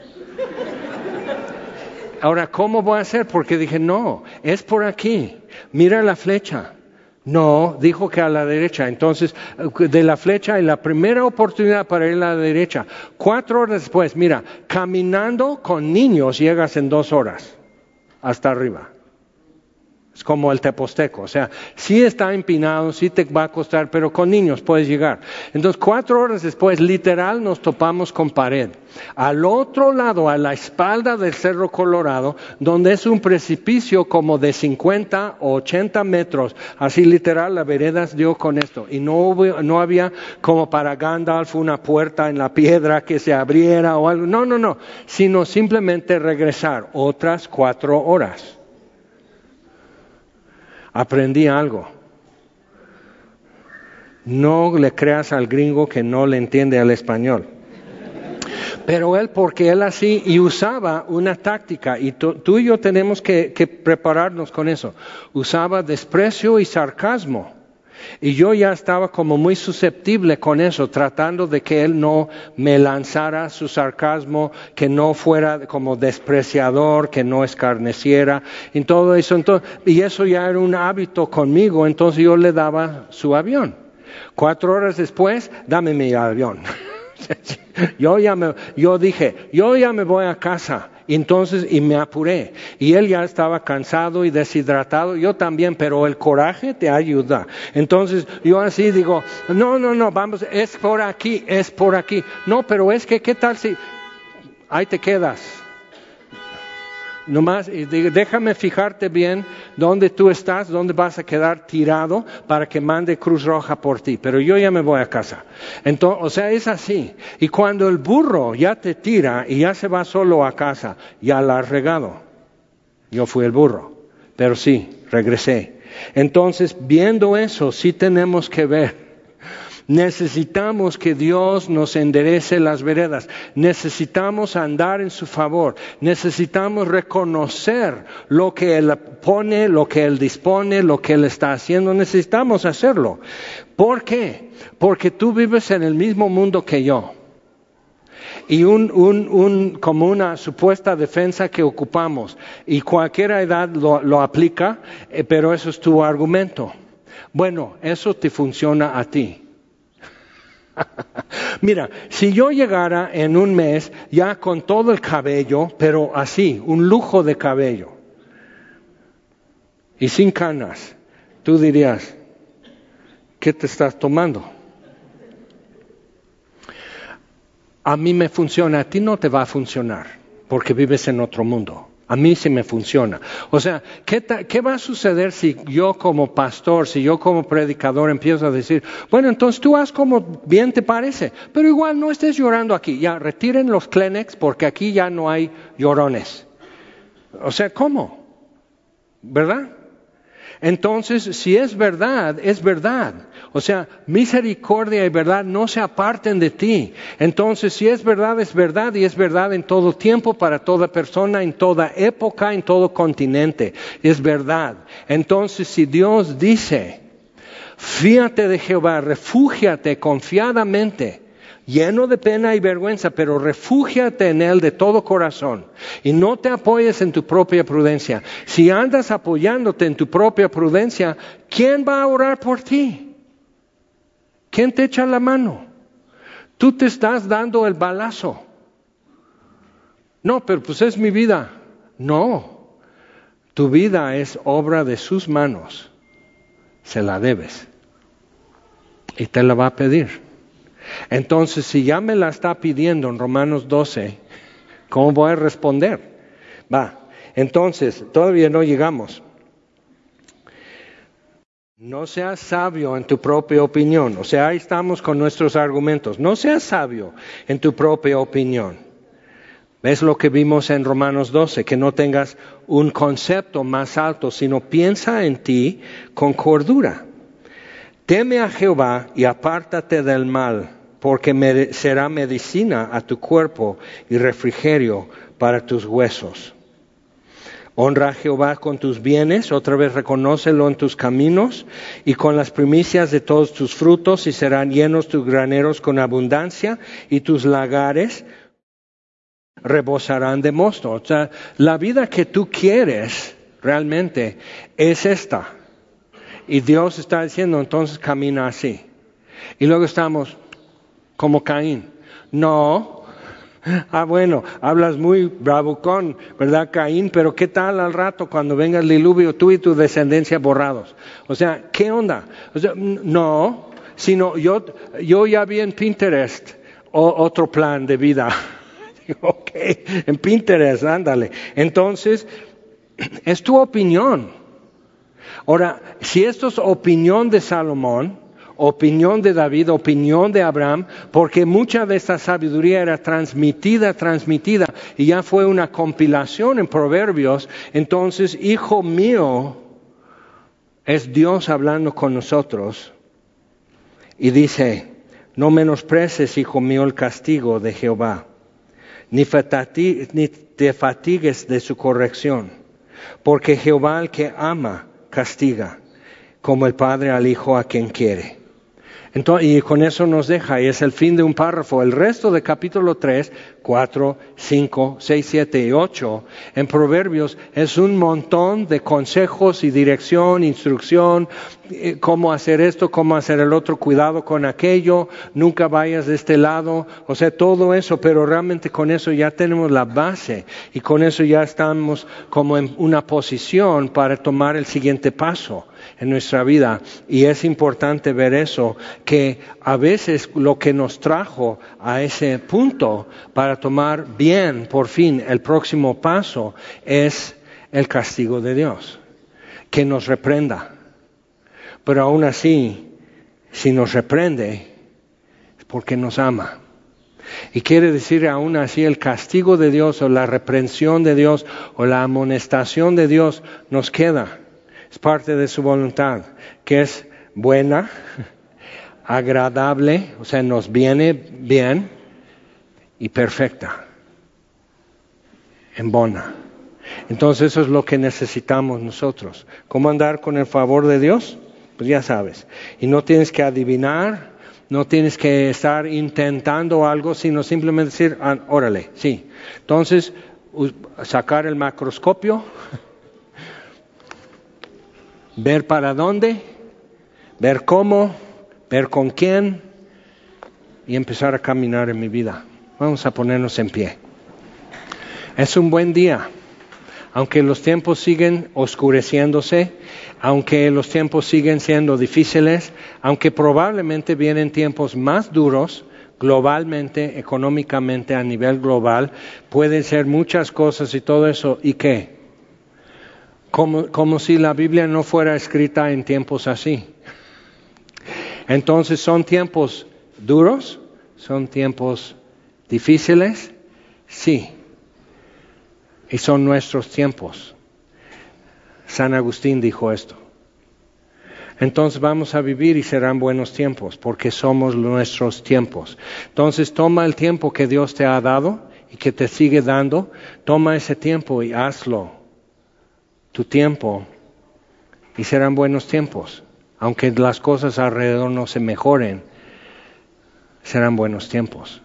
Ahora, ¿cómo voy a hacer? Porque dije, no, es por aquí. Mira la flecha. No, dijo que a la derecha. Entonces, de la flecha, y la primera oportunidad para ir a la derecha. Cuatro horas después, mira, caminando con niños llegas en dos horas hasta arriba. Es como el teposteco, o sea, sí está empinado, sí te va a costar, pero con niños puedes llegar. Entonces, cuatro horas después, literal, nos topamos con pared. Al otro lado, a la espalda del Cerro Colorado, donde es un precipicio como de 50 o 80 metros, así literal, la vereda dio con esto. Y no, no había como para Gandalf una puerta en la piedra que se abriera o algo. No, no, no, sino simplemente regresar otras cuatro horas aprendí algo. No le creas al gringo que no le entiende al español. Pero él, porque él así, y usaba una táctica, y tú, y yo tenemos que prepararnos con eso, usaba desprecio y sarcasmo y yo ya estaba como muy susceptible con eso, tratando de que él no me lanzara su sarcasmo, que no fuera como despreciador, que no escarneciera, y todo eso. y eso ya era un hábito conmigo, entonces yo le daba su avión. Cuatro horas después, dame mi avión. [laughs] yo ya me, yo dije, yo ya me voy a casa entonces, y me apuré. Y él ya estaba cansado y deshidratado, yo también, pero el coraje te ayuda. Entonces, yo así digo, no, no, no, vamos, es por aquí, es por aquí. No, pero es que, ¿qué tal si ahí te quedas? Nomás déjame fijarte bien dónde tú estás, dónde vas a quedar tirado para que mande Cruz Roja por ti. Pero yo ya me voy a casa. Entonces, o sea, es así. Y cuando el burro ya te tira y ya se va solo a casa, ya la has regado. Yo fui el burro. Pero sí, regresé. Entonces, viendo eso, sí tenemos que ver Necesitamos que Dios nos enderece las veredas. Necesitamos andar en su favor. Necesitamos reconocer lo que Él pone, lo que Él dispone, lo que Él está haciendo. Necesitamos hacerlo. ¿Por qué? Porque tú vives en el mismo mundo que yo y un, un, como una supuesta defensa que ocupamos y cualquier edad lo, aplica, eh, pero eso es tu argumento. Bueno, eso te funciona a ti. Mira, si yo llegara en un mes ya con todo el cabello, pero así, un lujo de cabello, y sin canas, tú dirías, ¿qué te estás tomando? A mí me funciona, a ti no te va a funcionar, porque vives en otro mundo. A mí sí me funciona. O sea, ¿qué, va a suceder si yo como pastor, si yo como predicador empiezo a decir, bueno, entonces tú haz como bien te parece, pero igual no estés llorando aquí, ya retiren los Kleenex porque aquí ya no hay llorones. O sea, ¿cómo? ¿Verdad? Entonces, si es verdad, es verdad. O sea, misericordia y verdad no se aparten de ti. Entonces, si es verdad, es verdad y es verdad en todo tiempo, para toda persona, en toda época, en todo continente. Es verdad. Entonces, si Dios dice, fíate de Jehová, refúgiate confiadamente, lleno de pena y vergüenza, pero refúgiate en Él de todo corazón y no te apoyes en tu propia prudencia. Si andas apoyándote en tu propia prudencia, ¿quién va a orar por ti? ¿Quién te echa la mano? Tú te estás dando el balazo. No, pero pues es mi vida. No, tu vida es obra de sus manos. Se la debes. Y te la va a pedir. Entonces, si ya me la está pidiendo en Romanos 12, ¿cómo voy a responder? Va, entonces, todavía no llegamos. No seas sabio en tu propia opinión. O sea, ahí estamos con nuestros argumentos. No seas sabio en tu propia opinión. ¿Ves lo que vimos en Romanos 12? Que no tengas un concepto más alto, sino piensa en ti con cordura. Teme a Jehová y apártate del mal, porque será medicina a tu cuerpo y refrigerio para tus huesos. Honra a Jehová con tus bienes, otra vez reconócelo en tus caminos y con las primicias de todos tus frutos y serán llenos tus graneros con abundancia y tus lagares rebosarán de mosto. O sea, la vida que tú quieres realmente es esta. Y Dios está diciendo, entonces camina así. Y luego estamos como Caín. No, Ah, bueno, hablas muy bravucón, ¿verdad, Caín? Pero ¿qué tal al rato cuando venga el diluvio, tú y tu descendencia borrados? O sea, ¿qué onda? O sea, no, sino yo, yo ya vi en Pinterest otro plan de vida. [laughs] ok, en Pinterest, ándale. Entonces, es tu opinión. Ahora, si esto es opinión de Salomón, opinión de David, opinión de Abraham, porque mucha de esta sabiduría era transmitida, transmitida, y ya fue una compilación en proverbios. Entonces, hijo mío, es Dios hablando con nosotros. Y dice, no menospreces, hijo mío, el castigo de Jehová, ni, te fatigues de su corrección, porque Jehová al que ama castiga, como el Padre al Hijo a quien quiere y con eso nos deja, y es el fin de un párrafo. El resto de capítulo 3, 4, 5, 6, 7 y 8 en Proverbios es un montón de consejos y dirección, instrucción, eh, cómo hacer esto, cómo hacer el otro, cuidado con aquello, nunca vayas de este lado, o sea, todo eso, pero realmente con eso ya tenemos la base y con eso ya estamos como en una posición para tomar el siguiente paso en nuestra vida. Y es importante ver eso, que a veces lo que nos trajo a ese punto para tomar bien, por fin, el próximo paso es el castigo de Dios, que nos reprenda. Pero aún así, si nos reprende, es porque nos ama. Y quiere decir aún así el castigo de Dios o la reprensión de Dios o la amonestación de Dios nos queda es parte de su voluntad, que es buena, [laughs] agradable, o sea, nos viene bien y perfecta, en bona. Entonces eso es lo que necesitamos nosotros. ¿Cómo andar con el favor de Dios? Pues ya sabes. Y no tienes que adivinar, no tienes que estar intentando algo, sino simplemente decir, ah, órale, sí. Entonces, sacar el macroscopio, [laughs] ver para dónde, ver cómo, ver con quién y empezar a caminar en mi vida. Vamos a ponernos en pie. Es un buen día, aunque los tiempos siguen oscureciéndose, aunque los tiempos siguen siendo difíciles, aunque probablemente vienen tiempos más duros, globalmente, económicamente, a nivel global, pueden ser muchas cosas y todo eso. ¿Y qué? Como, si la Biblia no fuera escrita en tiempos así. Entonces, ¿son tiempos duros? ¿Son tiempos difíciles? Sí. Y son nuestros tiempos. San Agustín dijo esto. Entonces vamos a vivir y serán buenos tiempos, porque somos nuestros tiempos. Entonces toma el tiempo que Dios te ha dado y que te sigue dando, toma ese tiempo y hazlo. Tu tiempo y serán buenos tiempos. Aunque las cosas alrededor no se mejoren, serán buenos tiempos.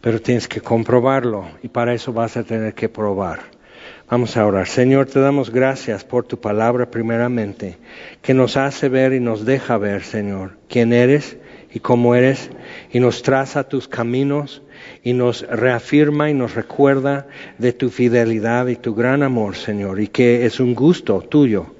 Pero tienes que comprobarlo y para eso vas a tener que probar. Vamos a orar. Señor, te damos gracias por tu palabra primeramente, que nos hace ver y nos deja ver, Señor, quién eres y cómo eres, y nos traza tus caminos y nos reafirma y nos recuerda de tu fidelidad y tu gran amor, Señor, y que es un gusto tuyo,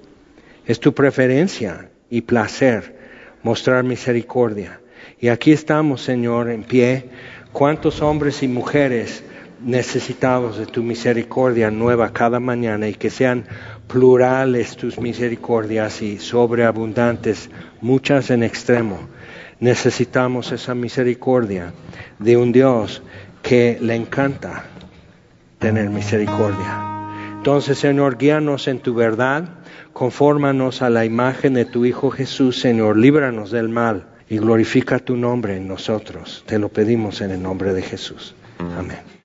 es tu preferencia y placer mostrar misericordia. Y aquí estamos, Señor, en pie. ¿Cuántos hombres y mujeres necesitados de tu misericordia nueva cada mañana y que sean plurales tus misericordias y sobreabundantes, muchas en extremo. Necesitamos esa misericordia de un Dios que le encanta tener misericordia. Entonces, Señor, guíanos en tu verdad, confórmanos a la imagen de tu Hijo Jesús, Señor, líbranos del mal y glorifica tu nombre en nosotros. Te lo pedimos en el nombre de Jesús. Amén.